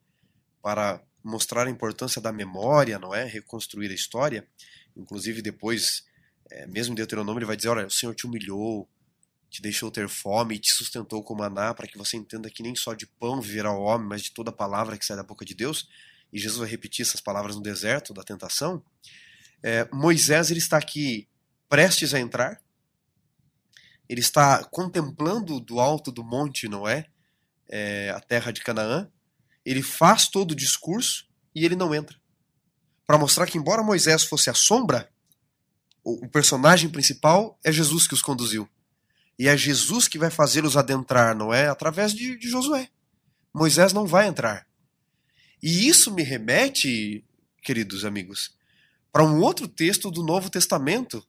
para mostrar a importância da memória, não é? Reconstruir a história. Inclusive depois é, mesmo Deuteronômio, ele vai dizer: Olha, o Senhor te humilhou, te deixou ter fome e te sustentou com maná, para que você entenda que nem só de pão viverá o homem, mas de toda palavra que sai da boca de Deus. E Jesus vai repetir essas palavras no deserto da tentação. É, Moisés ele está aqui prestes a entrar. ele está contemplando do alto do monte, não é? é a terra de Canaã. Ele faz todo o discurso e ele não entra. Para mostrar que, embora Moisés fosse a sombra, o, personagem principal é Jesus que os conduziu. E é Jesus que vai fazê-los adentrar, não é? Através de, de Josué. Moisés não vai entrar. E isso me remete, queridos amigos, para um outro texto do Novo Testamento,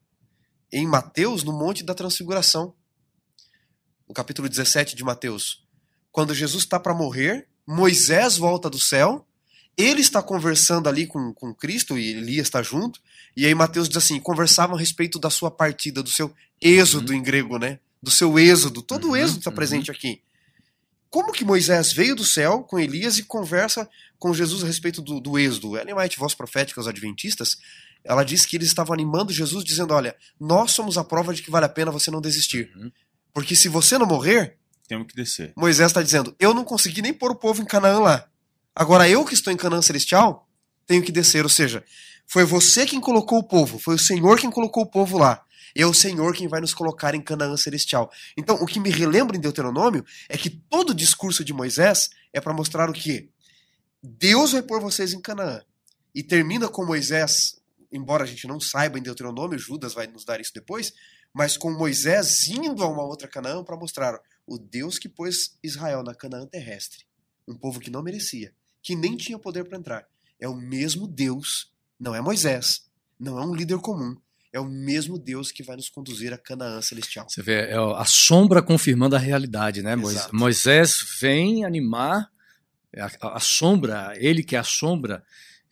em Mateus, no Monte da Transfiguração. No capítulo 17 de Mateus. Quando Jesus está para morrer, Moisés volta do céu, ele está conversando ali com, com Cristo, e Elias está junto, e aí Mateus diz assim: conversavam a respeito da sua partida, do seu êxodo uhum. em grego, né? Do seu êxodo. Todo uhum, o êxodo está uhum. presente aqui. Como que Moisés veio do céu com Elias e conversa com Jesus a respeito do, do êxodo? Ellen White, voz profética aos adventistas, ela diz que eles estavam animando Jesus, dizendo: Olha, nós somos a prova de que vale a pena você não desistir. Uhum. Porque se você não morrer. Temos que descer. Moisés está dizendo: Eu não consegui nem pôr o povo em Canaã lá. Agora eu que estou em Canaã Celestial, tenho que descer. Ou seja, foi você quem colocou o povo, foi o Senhor quem colocou o povo lá é o Senhor quem vai nos colocar em Canaã celestial. Então, o que me relembra em Deuteronômio é que todo o discurso de Moisés é para mostrar o que? Deus vai pôr vocês em Canaã. E termina com Moisés, embora a gente não saiba em Deuteronômio, Judas vai nos dar isso depois, mas com Moisés indo a uma outra Canaã para mostrar o Deus que pôs Israel na Canaã terrestre. Um povo que não merecia, que nem tinha poder para entrar. É o mesmo Deus, não é Moisés, não é um líder comum, é o mesmo Deus que vai nos conduzir a Canaã celestial. Você vê, é a sombra confirmando a realidade, né? Exato. Moisés vem animar, é a, a, sombra, ele que é a sombra,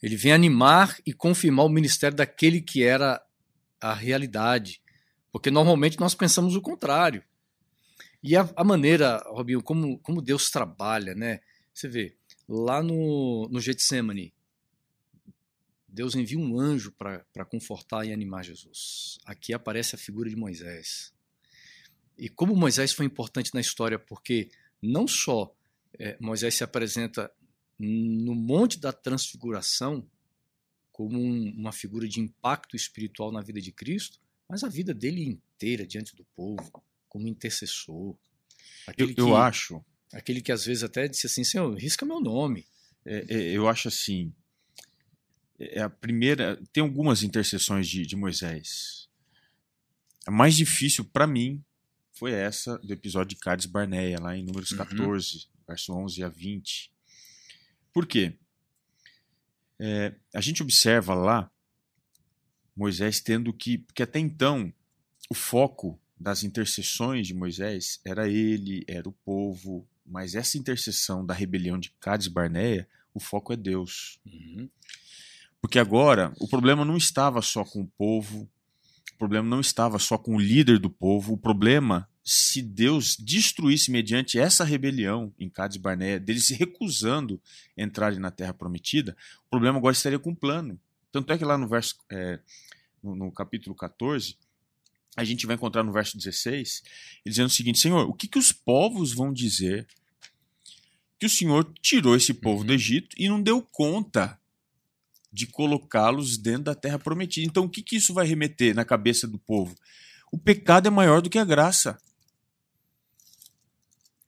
ele vem animar e confirmar o ministério daquele que era a realidade. Porque normalmente nós pensamos o contrário. E a, a maneira, Robinho, como, como Deus trabalha, né? Você vê, lá no, no Getsemane, Deus envia um anjo para confortar e animar Jesus. Aqui aparece a figura de Moisés. E como Moisés foi importante na história, porque não só é, Moisés se apresenta no Monte da Transfiguração como um, uma figura de impacto espiritual na vida de Cristo, mas a vida dele inteira diante do povo, como intercessor. Eu, eu que, acho. Aquele que às vezes até disse assim: Senhor, risca meu nome. É, é, eu acho assim é a primeira. Tem algumas intercessões de, de Moisés. A mais difícil para mim foi essa do episódio de Cades Barneia, lá em Números 14, uhum. verso 11 a 20. Por quê? É, a gente observa lá Moisés tendo que. Porque até então o foco das intercessões de Moisés era ele, era o povo, mas essa intercessão da rebelião de Cades Barneia, o foco é Deus. Uhum. Porque agora o problema não estava só com o povo, o problema não estava só com o líder do povo, o problema, se Deus destruísse mediante essa rebelião em Cades Barneia, deles se recusando a entrarem na terra prometida, o problema agora estaria com o plano. Tanto é que lá no verso, é, no, no capítulo 14, a gente vai encontrar no verso 16, dizendo o seguinte: Senhor, o que, que os povos vão dizer que o Senhor tirou esse povo uhum. do Egito e não deu conta de colocá-los dentro da terra prometida. Então, o que, que isso vai remeter na cabeça do povo? O pecado é maior do que a graça.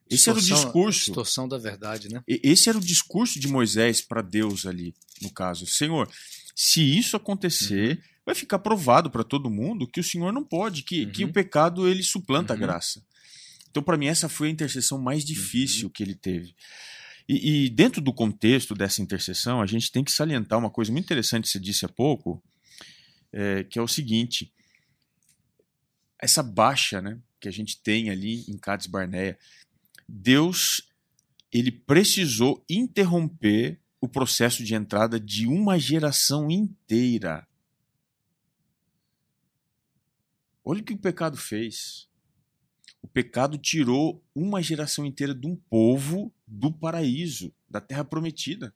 Esse era o discurso. Distorção da verdade, né? Esse era o discurso de Moisés para Deus ali, no caso. Senhor, se isso acontecer, uhum. vai ficar provado para todo mundo que o Senhor não pode, que, uhum. que o pecado ele suplanta uhum. a graça. Então, para mim, essa foi a intercessão mais difícil uhum. que ele teve. E, e, dentro do contexto dessa intercessão, a gente tem que salientar uma coisa muito interessante que você disse há pouco, é, que é o seguinte: essa baixa né, que a gente tem ali em Cades Barneia, Deus ele precisou interromper o processo de entrada de uma geração inteira. Olha o que o pecado fez. O pecado tirou uma geração inteira de um povo do paraíso, da terra prometida.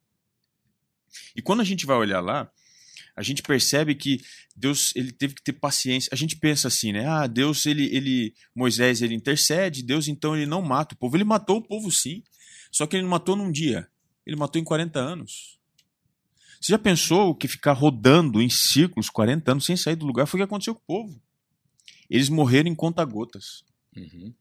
E quando a gente vai olhar lá, a gente percebe que Deus ele teve que ter paciência. A gente pensa assim, né? Ah, Deus ele ele Moisés ele intercede, Deus então ele não mata o povo. Ele matou o povo sim. Só que ele não matou num dia. Ele matou em 40 anos. Você já pensou que ficar rodando em círculos 40 anos sem sair do lugar foi o que aconteceu com o povo? Eles morreram em conta-gotas. Uhum.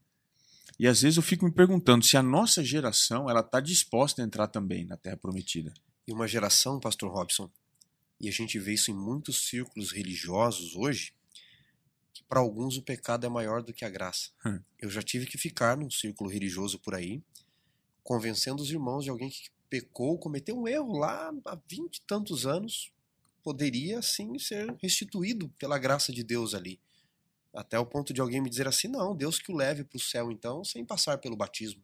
E às vezes eu fico me perguntando se a nossa geração ela está disposta a entrar também na Terra Prometida. E uma geração, Pastor Robson, e a gente vê isso em muitos círculos religiosos hoje, que para alguns o pecado é maior do que a graça. Hum. Eu já tive que ficar num círculo religioso por aí, convencendo os irmãos de alguém que pecou, cometeu um erro lá há vinte e tantos anos, poderia sim ser restituído pela graça de Deus ali. Até o ponto de alguém me dizer assim: não, Deus que o leve para o céu então, sem passar pelo batismo.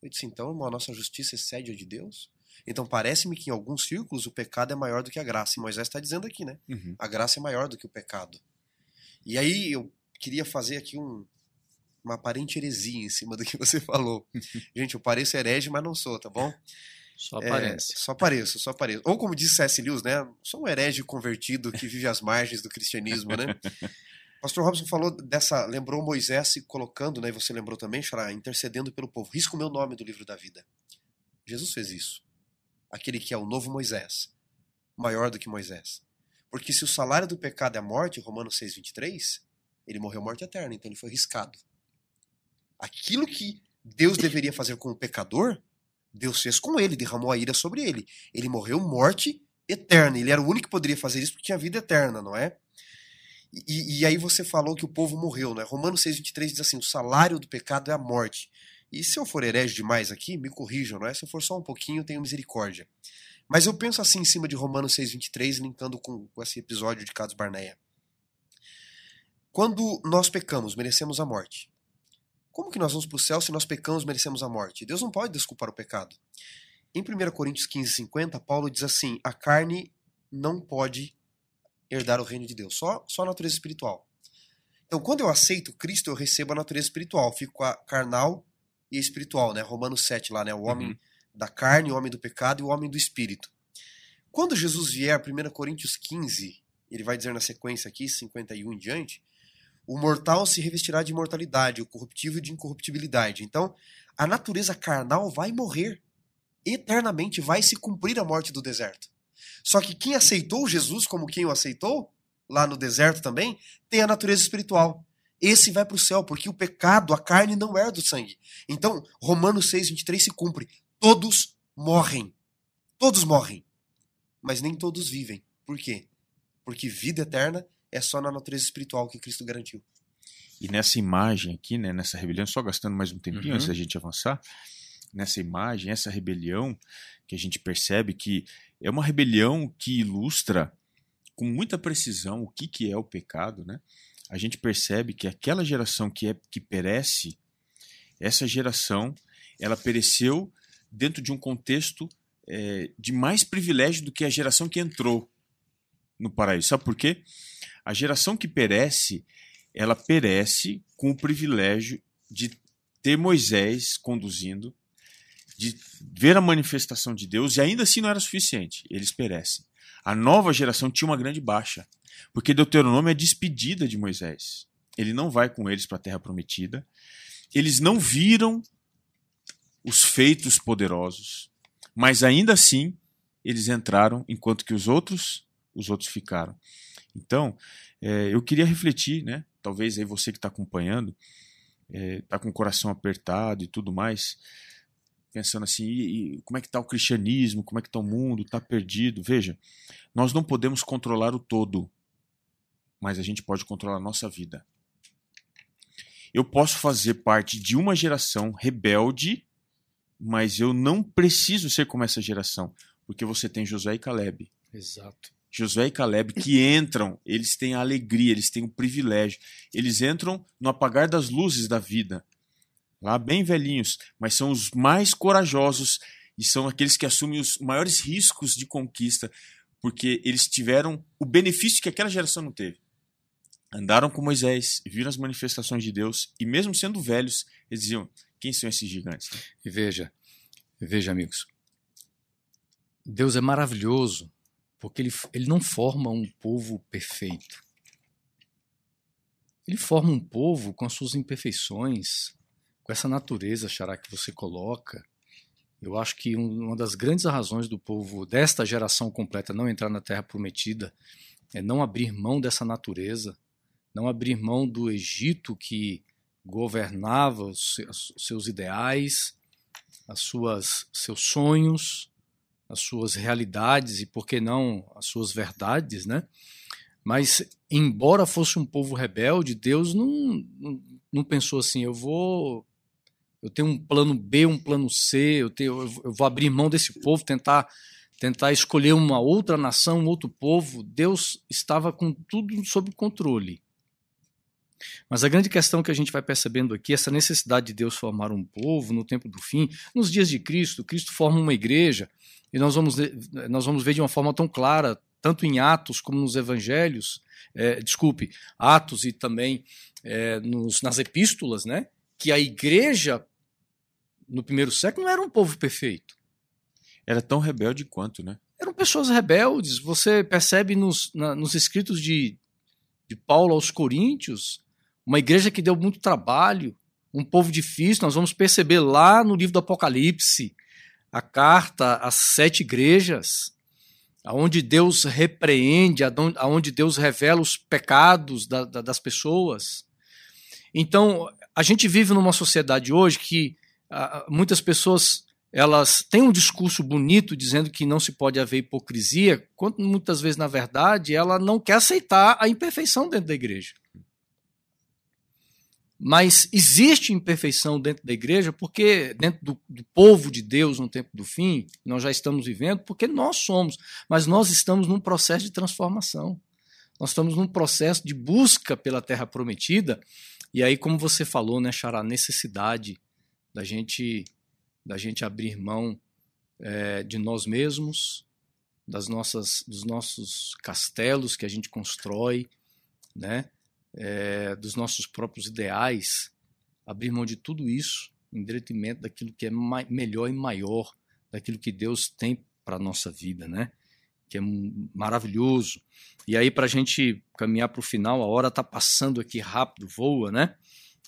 Eu disse: então, irmão, a nossa justiça excede a de Deus? Então parece-me que em alguns círculos o pecado é maior do que a graça. E Moisés está dizendo aqui, né? Uhum. A graça é maior do que o pecado. E aí eu queria fazer aqui um, uma aparente heresia em cima do que você falou. Gente, eu pareço herege, mas não sou, tá bom? Só É, aparece. só pareço, só pareço. Ou como disse C.S. Lewis, né? Sou um herege convertido que vive às margens do cristianismo, né? Pastor Robson falou dessa, lembrou Moisés se colocando, né? E você lembrou também, Xará, intercedendo pelo povo. Risca o meu nome do livro da vida. Jesus fez isso. Aquele que é o novo Moisés, maior do que Moisés. Porque se o salário do pecado é a morte, Romanos 6:23, ele morreu morte eterna, então ele foi riscado. Aquilo que Deus deveria fazer com o pecador, Deus fez com ele, derramou a ira sobre ele. Ele morreu morte eterna. Ele era o único que poderia fazer isso porque tinha vida eterna, não é? E, e aí você falou que o povo morreu, né? Romanos 6,23 diz assim: o salário do pecado é a morte. E se eu for herege demais aqui, me corrijam, não é? Se eu for só um pouquinho, tenho misericórdia. Mas eu penso assim em cima de Romanos 6,23, linkando com, com esse episódio de Carlos Barneia. Quando nós pecamos, merecemos a morte. Como que nós vamos para o céu se nós pecamos, merecemos a morte? Deus não pode desculpar o pecado. Em 1 Coríntios 15, 50, Paulo diz assim: a carne não pode herdar o reino de Deus, só, só a natureza espiritual. Então, quando eu aceito Cristo, eu recebo a natureza espiritual, fico com a carnal e a espiritual, né? Romanos 7 lá, né? O homem Uhum. da carne, o homem do pecado e o homem do espírito. Quando Jesus vier, 1 Coríntios 15, ele vai dizer na sequência aqui, 51 em diante, o mortal se revestirá de imortalidade, o corruptível de incorruptibilidade. Então, a natureza carnal vai morrer eternamente, vai se cumprir a morte do deserto. Só que quem aceitou Jesus como quem o aceitou, lá no deserto também, tem a natureza espiritual. Esse vai para o céu, porque o pecado, a carne, não é do sangue. Então, Romanos 6, 23 se cumpre. Todos morrem. Todos morrem. Mas nem todos vivem. Por quê? Porque vida eterna é só na natureza espiritual que Cristo garantiu. E nessa imagem aqui, né, nessa rebelião, só gastando mais um tempinho Uhum. antes da gente avançar, nessa imagem, essa rebelião que a gente percebe que é uma rebelião que ilustra com muita precisão o que, que é o pecado, né? A gente percebe que aquela geração que é que perece, essa geração, ela pereceu dentro de um contexto é, de mais privilégio do que a geração que entrou no paraíso. Sabe por quê? A geração que perece, ela perece com o privilégio de ter Moisés conduzindo, de ver a manifestação de Deus, e ainda assim não era suficiente, eles perecem. A nova geração tinha uma grande baixa, porque Deuteronômio é despedida de Moisés. Ele não vai com eles para a terra prometida. Eles não viram os feitos poderosos, mas ainda assim eles entraram, enquanto que os outros, os outros ficaram. Então, é, eu queria refletir, né? Talvez aí você que está acompanhando, está com o coração apertado e tudo mais, pensando assim, e, e como é que está o cristianismo, como é que está o mundo, está perdido. Veja, nós não podemos controlar o todo, mas a gente pode controlar a nossa vida. Eu posso fazer parte de uma geração rebelde, mas eu não preciso ser como essa geração, porque você tem Josué e Caleb. Exato. Josué e Caleb que entram, eles têm a alegria, eles têm o privilégio. Eles entram no apagar das luzes da vida. Lá bem velhinhos, mas são os mais corajosos e são aqueles que assumem os maiores riscos de conquista, porque eles tiveram o benefício que aquela geração não teve. Andaram com Moisés, viram as manifestações de Deus e mesmo sendo velhos, eles diziam: "Quem são esses gigantes?" E veja, veja, amigos, Deus é maravilhoso porque ele, ele não forma um povo perfeito. Ele forma um povo com as suas imperfeições, com essa natureza, Xará, que você coloca. Eu acho que um- uma das grandes razões do povo desta geração completa não entrar na Terra Prometida é não abrir mão dessa natureza, não abrir mão do Egito que governava os seus ideais, as suas seus sonhos, as suas realidades e por que não as suas verdades, né? Mas embora fosse um povo rebelde, Deus não, não, não pensou assim, eu vou eu tenho um plano B, um plano C, eu, tenho, eu vou abrir mão desse povo, tentar tentar escolher uma outra nação, um outro povo. Deus estava com tudo sob controle. Mas a grande questão que a gente vai percebendo aqui, essa necessidade de Deus formar um povo no tempo do fim, nos dias de Cristo, Cristo forma uma igreja, e nós vamos, nós vamos ver de uma forma tão clara, tanto em Atos como nos Evangelhos, é, desculpe, Atos e também é, nos, nas epístolas, né, que a igreja no primeiro século não era um povo perfeito. Era tão rebelde quanto, né? Eram pessoas rebeldes. Você percebe nos, na, nos escritos de, de Paulo aos Coríntios, uma igreja que deu muito trabalho, um povo difícil. Nós vamos perceber lá no livro do Apocalipse, a carta às sete igrejas, aonde Deus repreende, aonde Deus revela os pecados da, da, das pessoas. Então, a gente vive numa sociedade hoje que muitas pessoas elas têm um discurso bonito dizendo que não se pode haver hipocrisia, quando muitas vezes, na verdade, ela não quer aceitar a imperfeição dentro da igreja. Mas existe imperfeição dentro da igreja porque, dentro do, do, povo de Deus no tempo do fim, nós já estamos vivendo, porque nós somos, mas nós estamos num processo de transformação. Nós estamos num processo de busca pela terra prometida. E aí, como você falou, né, a necessidade da gente, da gente abrir mão é, de nós mesmos, das nossas, dos nossos castelos que a gente constrói, né? É, dos nossos próprios ideais, abrir mão de tudo isso em detrimento daquilo que é melhor e maior, daquilo que Deus tem para a nossa vida, né? Que é maravilhoso. E aí, para a gente caminhar para o final, a hora está passando aqui rápido, voa, né?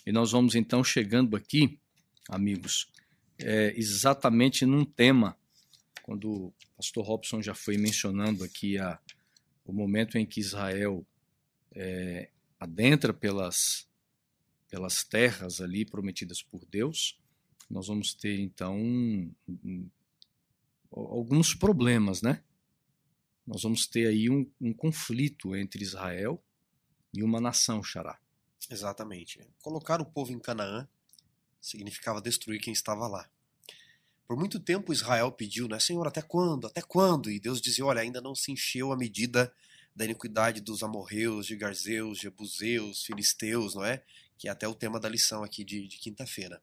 E nós vamos então chegando aqui amigos, é exatamente num tema, quando o pastor Robson já foi mencionando aqui a, o momento em que Israel é, adentra pelas, pelas terras ali prometidas por Deus, nós vamos ter então um, um, alguns problemas, né? Nós vamos ter aí um, um conflito entre Israel e uma nação, Xará. Exatamente. Colocar o povo em Canaã significava destruir quem estava lá. Por muito tempo Israel pediu, né, Senhor, até quando? Até quando? E Deus dizia, olha, ainda não se encheu a medida da iniquidade dos amorreus, de garzeus, jebuseus, filisteus, não é? Que é até o tema da lição aqui de, de quinta-feira.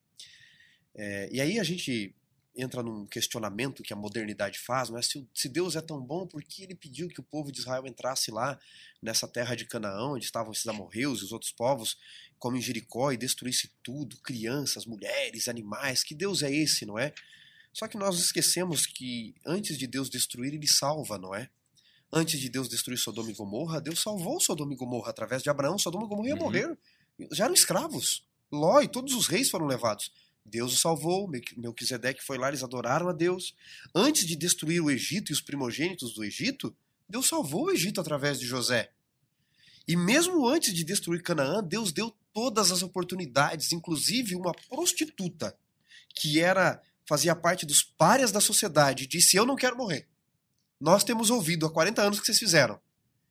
É, e aí a gente entra num questionamento que a modernidade faz, mas se, se, Deus é tão bom, por que ele pediu que o povo de Israel entrasse lá nessa terra de Canaã, onde estavam esses amorreus e os outros povos, como em Jericó, e destruísse tudo, crianças, mulheres, animais? Que Deus é esse, não é? Só que nós esquecemos que antes de Deus destruir, ele salva, não é? Antes de Deus destruir Sodoma e Gomorra, Deus salvou Sodoma e Gomorra através de Abraão. Sodoma e Gomorra ia uhum. morrer. Já eram escravos. Ló e todos os reis foram levados. Deus o salvou, Melquisedeque foi lá, eles adoraram a Deus. Antes de destruir o Egito e os primogênitos do Egito, Deus salvou o Egito através de José. E mesmo antes de destruir Canaã, Deus deu todas as oportunidades, inclusive uma prostituta que era fazia parte dos párias da sociedade, disse: "Eu não quero morrer. Nós temos ouvido há 40 anos que vocês fizeram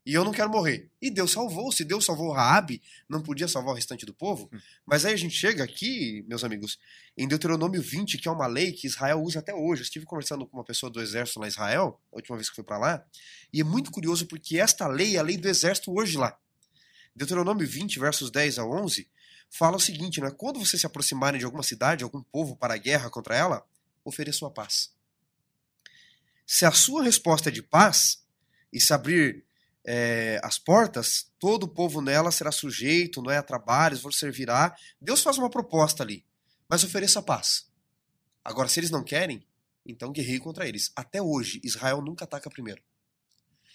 e eu não quero morrer. E Deus salvou. Se Deus salvou Raabe, não podia salvar o restante do povo? Hum. Mas aí a gente chega aqui, meus amigos, em Deuteronômio 20, que é uma lei que Israel usa até hoje. Eu estive conversando com uma pessoa do exército lá em Israel, a última vez que fui para lá, e é muito curioso porque esta lei é a lei do exército hoje lá. Deuteronômio 20, versos 10 a 11, fala o seguinte, né? Quando vocês se aproximarem de alguma cidade, algum povo para a guerra contra ela, ofereçam a paz. Se a sua resposta é de paz, e se abrir é, as portas, todo o povo nela será sujeito não é, a trabalhos, vos servirá. Deus faz uma proposta ali, mas ofereça paz. Agora, se eles não querem, então guerreie contra eles. Até hoje, Israel nunca ataca primeiro.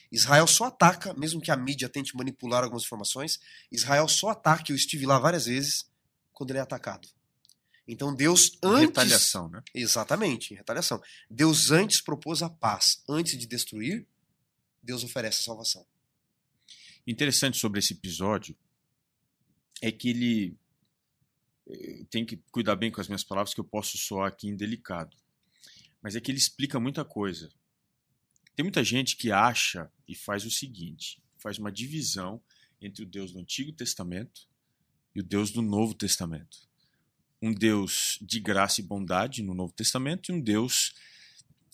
Israel só ataca, mesmo que a mídia tente manipular algumas informações, Israel só ataca, eu estive lá várias vezes, quando ele é atacado. Então Deus antes. Retaliação, né? Exatamente, retaliação. Deus antes propôs a paz. Antes de destruir, Deus oferece a salvação interessante sobre esse episódio é que ele eh, tem que cuidar bem com as minhas palavras, que eu posso soar aqui indelicado. Mas é que ele explica muita coisa. Tem muita gente que acha e faz o seguinte: faz uma divisão entre o Deus do Antigo Testamento e o Deus do Novo Testamento. Um Deus de graça e bondade no Novo Testamento e um Deus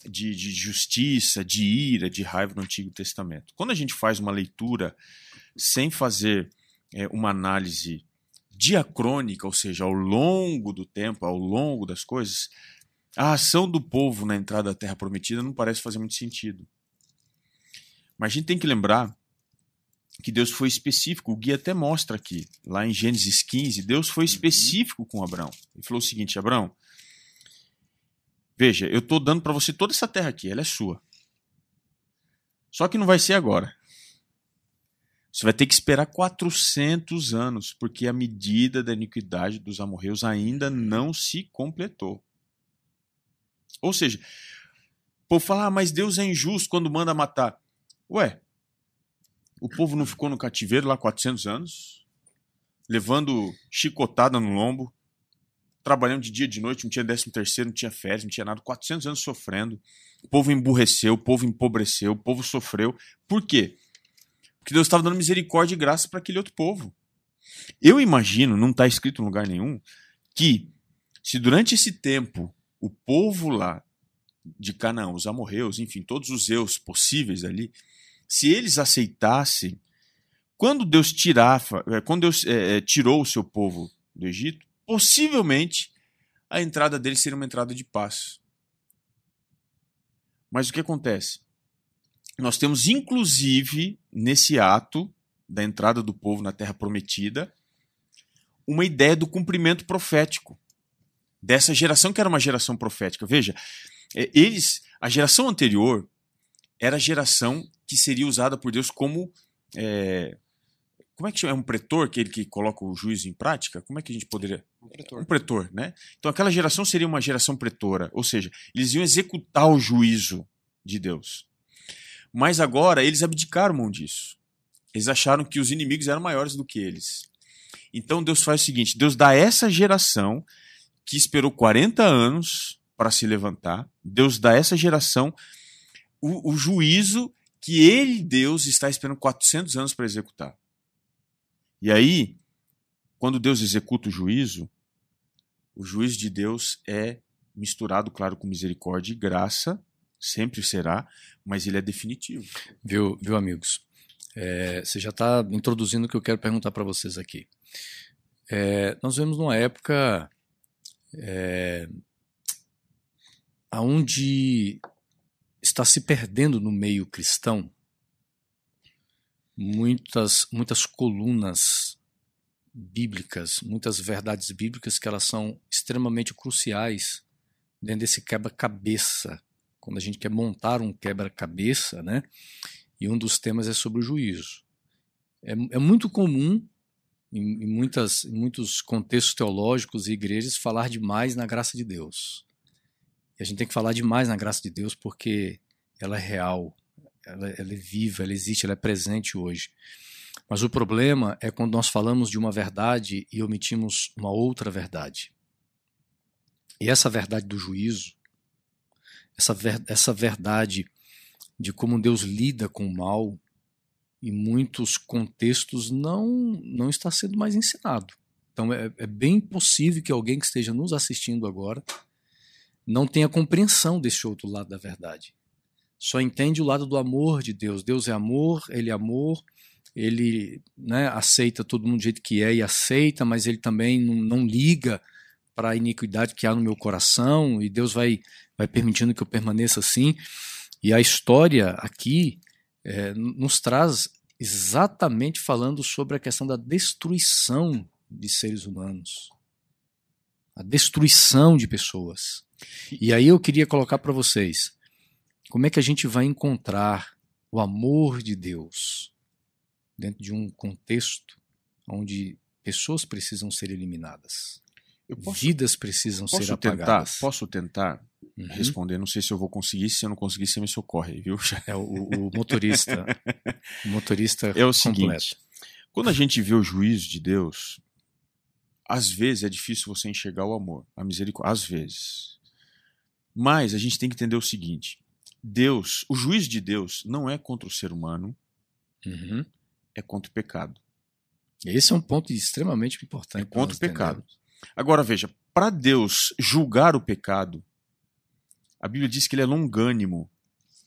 de, de, justiça, de ira, de raiva no Antigo Testamento. Quando a gente faz uma leitura sem fazer é, uma análise diacrônica, ou seja, ao longo do tempo, ao longo das coisas, a ação do povo na entrada da Terra Prometida não parece fazer muito sentido. Mas a gente tem que lembrar que Deus foi específico, o guia até mostra aqui, lá em Gênesis 15, Deus foi uhum. específico com Abraão. Ele falou o seguinte: Abraão, veja, eu estou dando para você toda essa terra aqui, ela é sua. Só que não vai ser agora. Você vai ter que esperar 400 anos, porque a medida da iniquidade dos amorreus ainda não se completou. Ou seja, o povo fala, ah, mas Deus é injusto quando manda matar. Ué, o povo não ficou no cativeiro lá 400 anos, levando chicotada no lombo, trabalhando de dia e de noite, não tinha décimo terceiro, não tinha férias, não tinha nada, 400 anos sofrendo. O povo emburreceu, o povo empobreceu, o povo sofreu. Por quê? Porque Deus estava dando misericórdia e graça para aquele outro povo. Eu imagino, não está escrito em lugar nenhum, que se durante esse tempo o povo lá de Canaã, os amorreus, enfim, todos os eus possíveis ali, se eles aceitassem, quando Deus tirava, eh, quando Deus é, tirou o seu povo do Egito, possivelmente a entrada deles seria uma entrada de paz. Mas o que acontece? Nós temos, inclusive, nesse ato da entrada do povo na Terra Prometida, uma ideia do cumprimento profético dessa geração que era uma geração profética. Veja, é, eles, a geração anterior era a geração que seria usada por Deus como é, como é que chama? É um pretor, aquele que coloca o juízo em prática? Como é que a gente poderia. Um pretor. Um pretor, né? Então aquela geração seria uma geração pretora, ou seja, eles iam executar o juízo de Deus. Mas agora eles abdicaram mão disso. Eles acharam que os inimigos eram maiores do que eles. Então Deus faz o seguinte: Deus dá essa geração que esperou 40 anos para se levantar, Deus dá essa geração o, o juízo que ele, Deus, está esperando 400 anos para executar. E aí, quando Deus executa o juízo, o juízo de Deus é misturado, claro, com misericórdia e graça, sempre será, mas ele é definitivo. Viu, viu amigos? É, você já está introduzindo o que eu quero perguntar para vocês aqui. É, nós vemos numa época é, onde está se perdendo no meio cristão muitas, muitas colunas bíblicas, muitas verdades bíblicas que elas são extremamente cruciais dentro desse quebra-cabeça quando a gente quer montar um quebra-cabeça, né? E um dos temas é sobre o juízo. É, é muito comum em, em, muitas, em muitos contextos teológicos e igrejas falar demais na graça de Deus. E a gente tem que falar demais na graça de Deus porque ela é real, ela, ela é viva, ela existe, ela é presente hoje. Mas o problema é quando nós falamos de uma verdade e omitimos uma outra verdade. E essa verdade do juízo, essa, ver, essa verdade de como Deus lida com o mal, em muitos contextos não, não está sendo mais ensinado. Então é, é bem possível que alguém que esteja nos assistindo agora não tenha compreensão desse outro lado da verdade. Só entende o lado do amor de Deus. Deus é amor, ele é amor, ele né, aceita todo mundo do jeito que é e aceita, mas ele também não, não liga para a iniquidade que há no meu coração e Deus vai, vai permitindo que eu permaneça assim. E a história aqui é, nos traz exatamente falando sobre a questão da destruição de seres humanos, a destruição de pessoas. E aí eu queria colocar para vocês como é que a gente vai encontrar o amor de Deus dentro de um contexto onde pessoas precisam ser eliminadas. Posso, Vidas precisam ser apagadas. Tentar, posso tentar uhum. responder? Não sei se eu vou conseguir. Se eu não conseguir, você me socorre, viu? É o, o motorista. o motorista é o completo. seguinte: quando a gente vê o juízo de Deus, às vezes é difícil você enxergar o amor, a misericórdia, às vezes. Mas a gente tem que entender o seguinte: Deus, o juiz de Deus não é contra o ser humano, Uhum. é contra o pecado. Esse é um ponto extremamente importante. É contra o pecado. Agora veja, para Deus julgar o pecado, a Bíblia diz que ele é longânimo.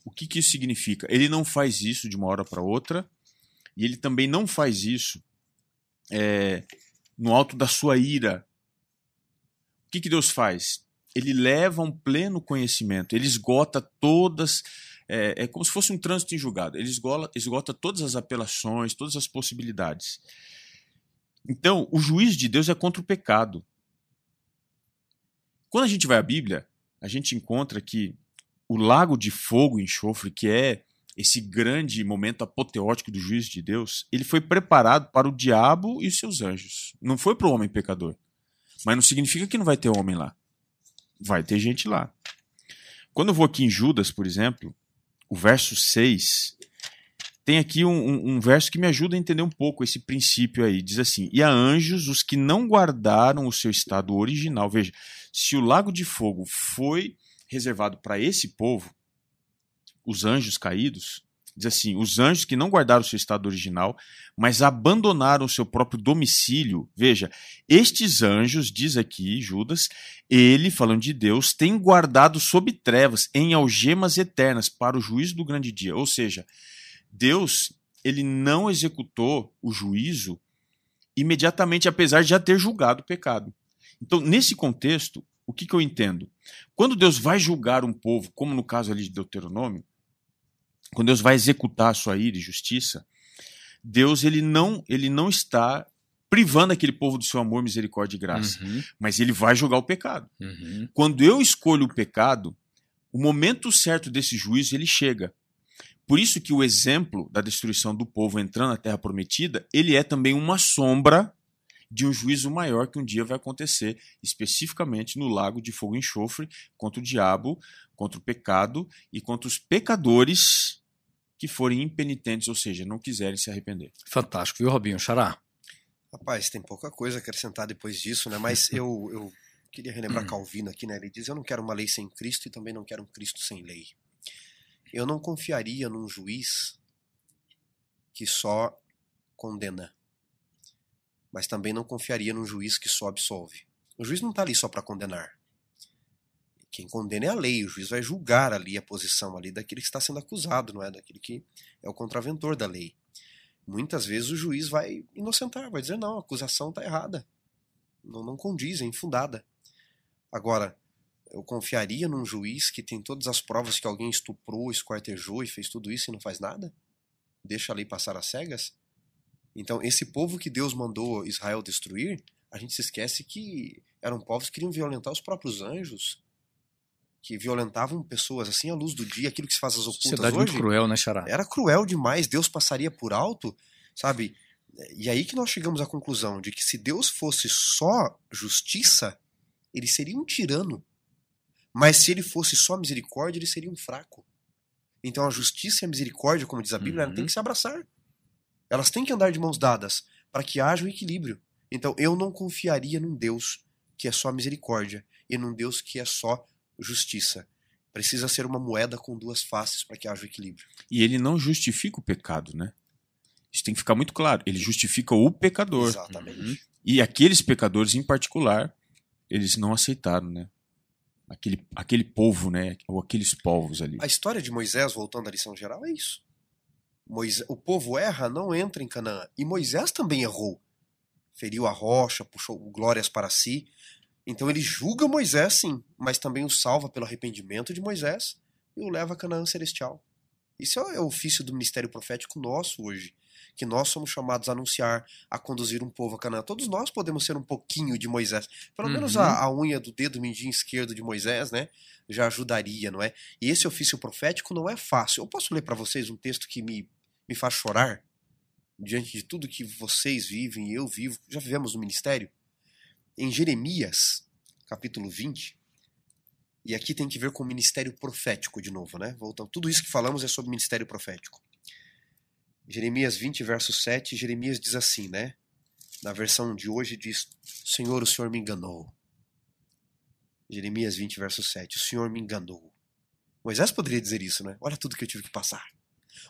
O que, que isso significa? Ele não faz isso de uma hora para outra, e ele também não faz isso é, no alto da sua ira. O que, que Deus faz? Ele leva um pleno conhecimento, ele esgota todas. É, é como se fosse um trânsito em julgado. Ele esgola, esgota todas as apelações, todas as possibilidades. Então, o juiz de Deus é contra o pecado. Quando a gente vai à Bíblia, a gente encontra que o lago de fogo e enxofre, que é esse grande momento apoteótico do juízo de Deus, ele foi preparado para o diabo e os seus anjos. Não foi para o homem pecador. Mas não significa que não vai ter homem lá. Vai ter gente lá. Quando eu vou aqui em Judas, por exemplo, o verso 6, tem aqui um, um- um verso que me ajuda a entender um pouco esse princípio aí. Diz assim: E a anjos os que não guardaram o seu estado original. Veja, se o lago de fogo foi reservado para esse povo, os anjos caídos, diz assim: os anjos que não guardaram seu estado original, mas abandonaram seu próprio domicílio. Veja, estes anjos, diz aqui Judas, ele, falando de Deus, tem guardado sob trevas, em algemas eternas, para o juízo do grande dia. Ou seja, Deus, ele não executou o juízo imediatamente, apesar de já ter julgado o pecado. Então, nesse contexto, o que, que eu entendo? Quando Deus vai julgar um povo, como no caso ali de Deuteronômio, quando Deus vai executar a sua ira e justiça, Deus ele não, ele não está privando aquele povo do seu amor, misericórdia e graça, Uhum. mas ele vai julgar o pecado. Uhum. Quando eu escolho o pecado, o momento certo desse juízo ele chega. Por isso que o exemplo da destruição do povo entrando na terra prometida, ele é também uma sombra de um juízo maior que um dia vai acontecer, especificamente no lago de fogo e enxofre, contra o diabo, contra o pecado e contra os pecadores que forem impenitentes, ou seja, não quiserem se arrepender. Fantástico, viu, Robinho? Xará? Rapaz, tem pouca coisa a acrescentar depois disso, né? Mas eu, eu queria relembrar Calvino aqui, né? Ele diz: Eu não quero uma lei sem Cristo e também não quero um Cristo sem lei. Eu não confiaria num juiz que só condena, mas também não confiaria num juiz que só absolve. O juiz não está ali só para condenar. Quem condena é a lei, o juiz vai julgar ali a posição ali daquele que está sendo acusado, não é? Daquele que é o contraventor da lei muitas vezes o juiz vai inocentar, vai dizer não, a acusação está errada, não, não condiz, é infundada. Agora, eu confiaria num juiz que tem todas as provas que alguém estuprou, esquartejou e fez tudo isso e não faz nada? Deixa a lei passar às cegas? Então, esse povo que Deus mandou Israel destruir, a gente se esquece que eram povos que queriam violentar os próprios anjos, que violentavam pessoas assim à luz do dia, aquilo que se faz às ocultas Sociedade hoje muito cruel, né, Xará? era cruel demais, Deus passaria por alto, sabe? E aí que nós chegamos à conclusão de que se Deus fosse só justiça, ele seria um tirano. Mas se ele fosse só misericórdia, ele seria um fraco. Então a justiça e a misericórdia, como diz a Bíblia, Uhum. têm que se abraçar. Elas têm que andar de mãos dadas para que haja um equilíbrio. Então eu não confiaria num Deus que é só misericórdia e num Deus que é só justiça. Precisa ser uma moeda com duas faces para que haja o equilíbrio. E ele não justifica o pecado, né? Isso tem que ficar muito claro. Ele justifica o pecador. Exatamente. Uhum. E aqueles pecadores em particular, eles não aceitaram, né? Aquele, aquele povo, né? Ou aqueles povos ali. A história de Moisés, voltando à lição geral, é isso. Moisés, o povo erra, não entra em Canaã. E Moisés também errou. Feriu a rocha, puxou glórias para si. Então ele julga Moisés, sim, mas também o salva pelo arrependimento de Moisés e o leva a Canaã celestial. Isso é o ofício do ministério profético nosso hoje, que nós somos chamados a anunciar, a conduzir um povo a Canaã. Todos nós podemos ser um pouquinho de Moisés. Pelo Uhum. menos a, a unha do dedo mindinho esquerdo de Moisés, né? Já ajudaria, não é? E esse ofício profético não é fácil. Eu posso ler para vocês um texto que me, me faz chorar diante de tudo que vocês vivem e eu vivo, já vivemos no ministério? Em Jeremias, capítulo 20, e aqui tem que ver com o ministério profético de novo, né? Voltando, tudo isso que falamos é sobre ministério profético. Jeremias 20, verso 7, Jeremias diz assim, né? Na versão de hoje diz: Senhor, o Senhor me enganou. Jeremias 20, verso 7. O Senhor me enganou. Moisés poderia dizer isso, né? Olha tudo que eu tive que passar.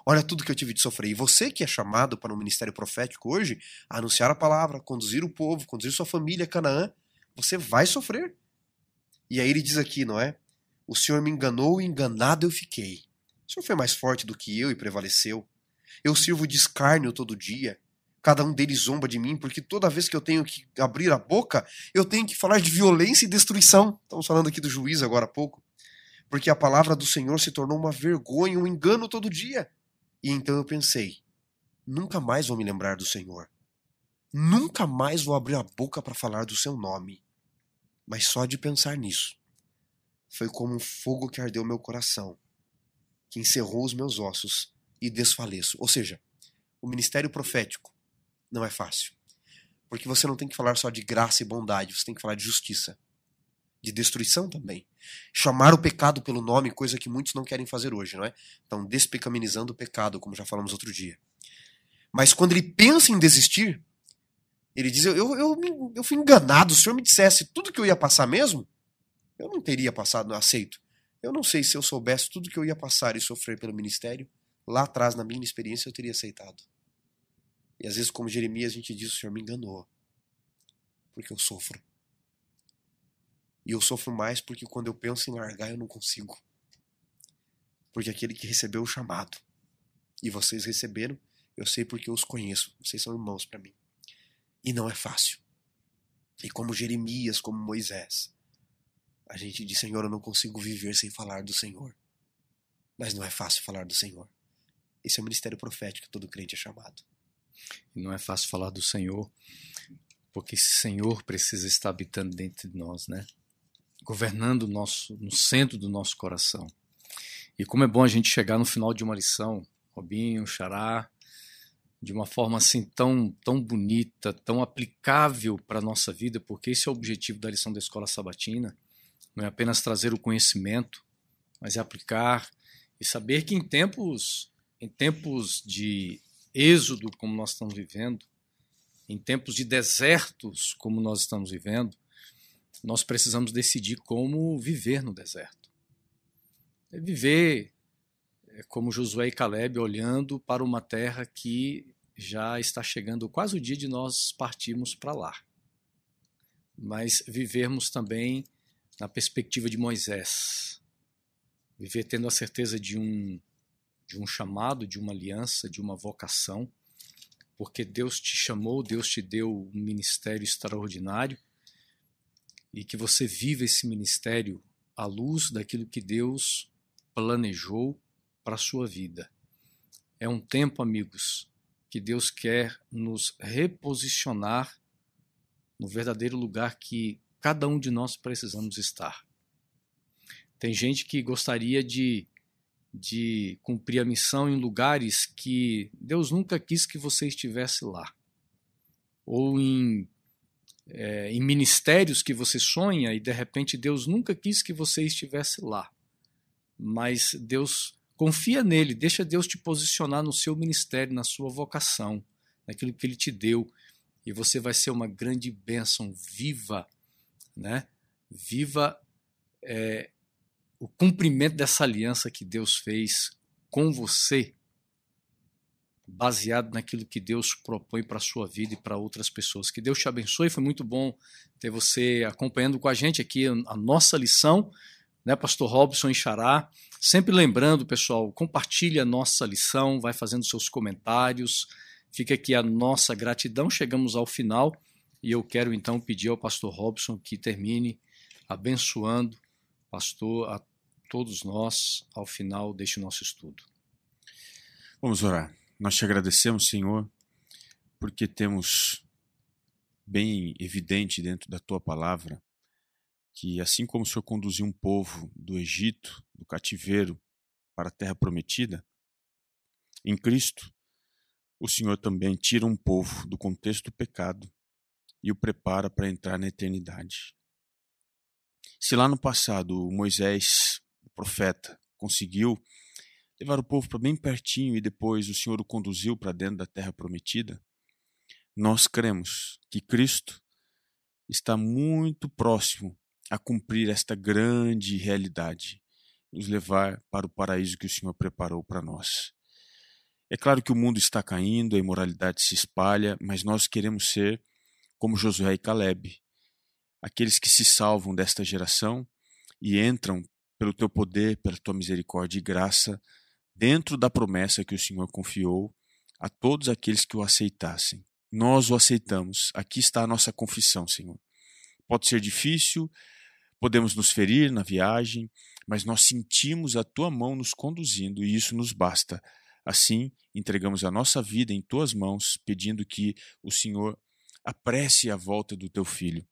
Olha tudo que eu tive de sofrer. E você que é chamado para um ministério profético hoje, anunciar a palavra, conduzir o povo, conduzir sua família a Canaã, você vai sofrer. E aí ele diz aqui, não é? O Senhor me enganou e enganado eu fiquei. O Senhor foi mais forte do que eu e prevaleceu. Eu sirvo de escárnio todo dia. Cada um deles zomba de mim, porque toda vez que eu tenho que abrir a boca, eu tenho que falar de violência e destruição. Estamos falando aqui do juiz agora há pouco. Porque a palavra do Senhor se tornou uma vergonha, um engano todo dia. E então eu pensei: nunca mais vou me lembrar do Senhor. Nunca mais vou abrir a boca para falar do seu nome. Mas só de pensar nisso, foi como um fogo que ardeu meu coração, que encerrou os meus ossos e desfaleço. Ou seja, o ministério profético não é fácil. Porque você não tem que falar só de graça e bondade, você tem que falar de justiça, de destruição também. Chamar o pecado pelo nome, coisa que muitos não querem fazer hoje, não é? Estão despecaminizando o pecado, como já falamos outro dia. Mas quando ele pensa em desistir, ele diz: eu, eu, eu, eu fui enganado, o senhor me dissesse tudo que eu ia passar mesmo, eu não teria passado, não aceito. Eu não sei se eu soubesse tudo que eu ia passar e sofrer pelo ministério, lá atrás, na minha experiência, eu teria aceitado. E às vezes, como Jeremias, a gente diz: o senhor me enganou, porque eu sofro. E eu sofro mais porque quando eu penso em largar, eu não consigo. Porque aquele que recebeu o chamado, e vocês receberam, eu sei porque eu os conheço. Vocês são irmãos para mim. E não é fácil. E como Jeremias, como Moisés, a gente diz: Senhor, eu não consigo viver sem falar do Senhor. Mas não é fácil falar do Senhor. Esse é o ministério profético que todo crente é chamado. E não é fácil falar do Senhor, porque esse Senhor precisa estar habitando dentro de nós, né? Governando nosso, no centro do nosso coração. E como é bom a gente chegar no final de uma lição, Robinho, Xará, de uma forma assim tão, tão bonita, tão aplicável para a nossa vida, porque esse é o objetivo da lição da escola sabatina, não é apenas trazer o conhecimento, mas é aplicar e saber que em tempos, em tempos de êxodo como nós estamos vivendo, em tempos de desertos como nós estamos vivendo, nós precisamos decidir como viver no deserto. É viver é, como Josué e Caleb olhando para uma terra que já está chegando quase o dia de nós partirmos para lá. Mas vivermos também na perspectiva de Moisés. Viver tendo a certeza de um, de um chamado, de uma aliança, de uma vocação, porque Deus te chamou, Deus te deu um ministério extraordinário e que você viva esse ministério à luz daquilo que Deus planejou para a sua vida. É um tempo, amigos, que Deus quer nos reposicionar no verdadeiro lugar que cada um de nós precisamos estar. Tem gente que gostaria de, de cumprir a missão em lugares que Deus nunca quis que você estivesse lá, ou em é, em ministérios que você sonha e de repente Deus nunca quis que você estivesse lá. Mas Deus confia nele, deixa Deus te posicionar no seu ministério, na sua vocação, naquilo que ele te deu, e você vai ser uma grande bênção viva, né? Viva é, o cumprimento dessa aliança que Deus fez com você baseado naquilo que Deus propõe para a sua vida e para outras pessoas. Que Deus te abençoe, foi muito bom ter você acompanhando com a gente aqui a nossa lição, né, Pastor Robson e Xará. Sempre lembrando, pessoal, compartilhe a nossa lição, vai fazendo seus comentários. Fica aqui a nossa gratidão. Chegamos ao final e eu quero então pedir ao Pastor Robson que termine abençoando, pastor, a todos nós ao final deste nosso estudo. Vamos orar. Nós te agradecemos, Senhor, porque temos bem evidente dentro da tua palavra que, assim como o Senhor conduziu um povo do Egito, do cativeiro, para a terra prometida, em Cristo, o Senhor também tira um povo do contexto do pecado e o prepara para entrar na eternidade. Se lá no passado Moisés, o profeta, conseguiu levar o povo para bem pertinho e depois o Senhor o conduziu para dentro da terra prometida, Nós cremos que Cristo está muito próximo a cumprir esta grande realidade, nos levar para o paraíso que o Senhor preparou para nós. É claro que o mundo está caindo, a imoralidade se espalha, mas nós queremos ser como Josué e Caleb, aqueles que se salvam desta geração e entram pelo teu poder, pela tua misericórdia e graça, dentro da promessa que o Senhor confiou a todos aqueles que o aceitassem. Nós o aceitamos. Aqui está a nossa confissão, Senhor. Pode ser difícil, podemos nos ferir na viagem, mas nós sentimos a tua mão nos conduzindo e isso nos basta. Assim, entregamos a nossa vida em tuas mãos, pedindo que o Senhor apresse a volta do teu filho.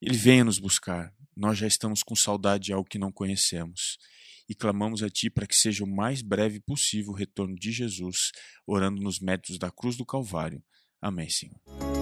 Ele venha nos buscar. Nós já estamos com saudade de algo que não conhecemos. E clamamos a Ti para que seja o mais breve possível o retorno de Jesus, orando nos métodos da cruz do Calvário. Amém, Senhor.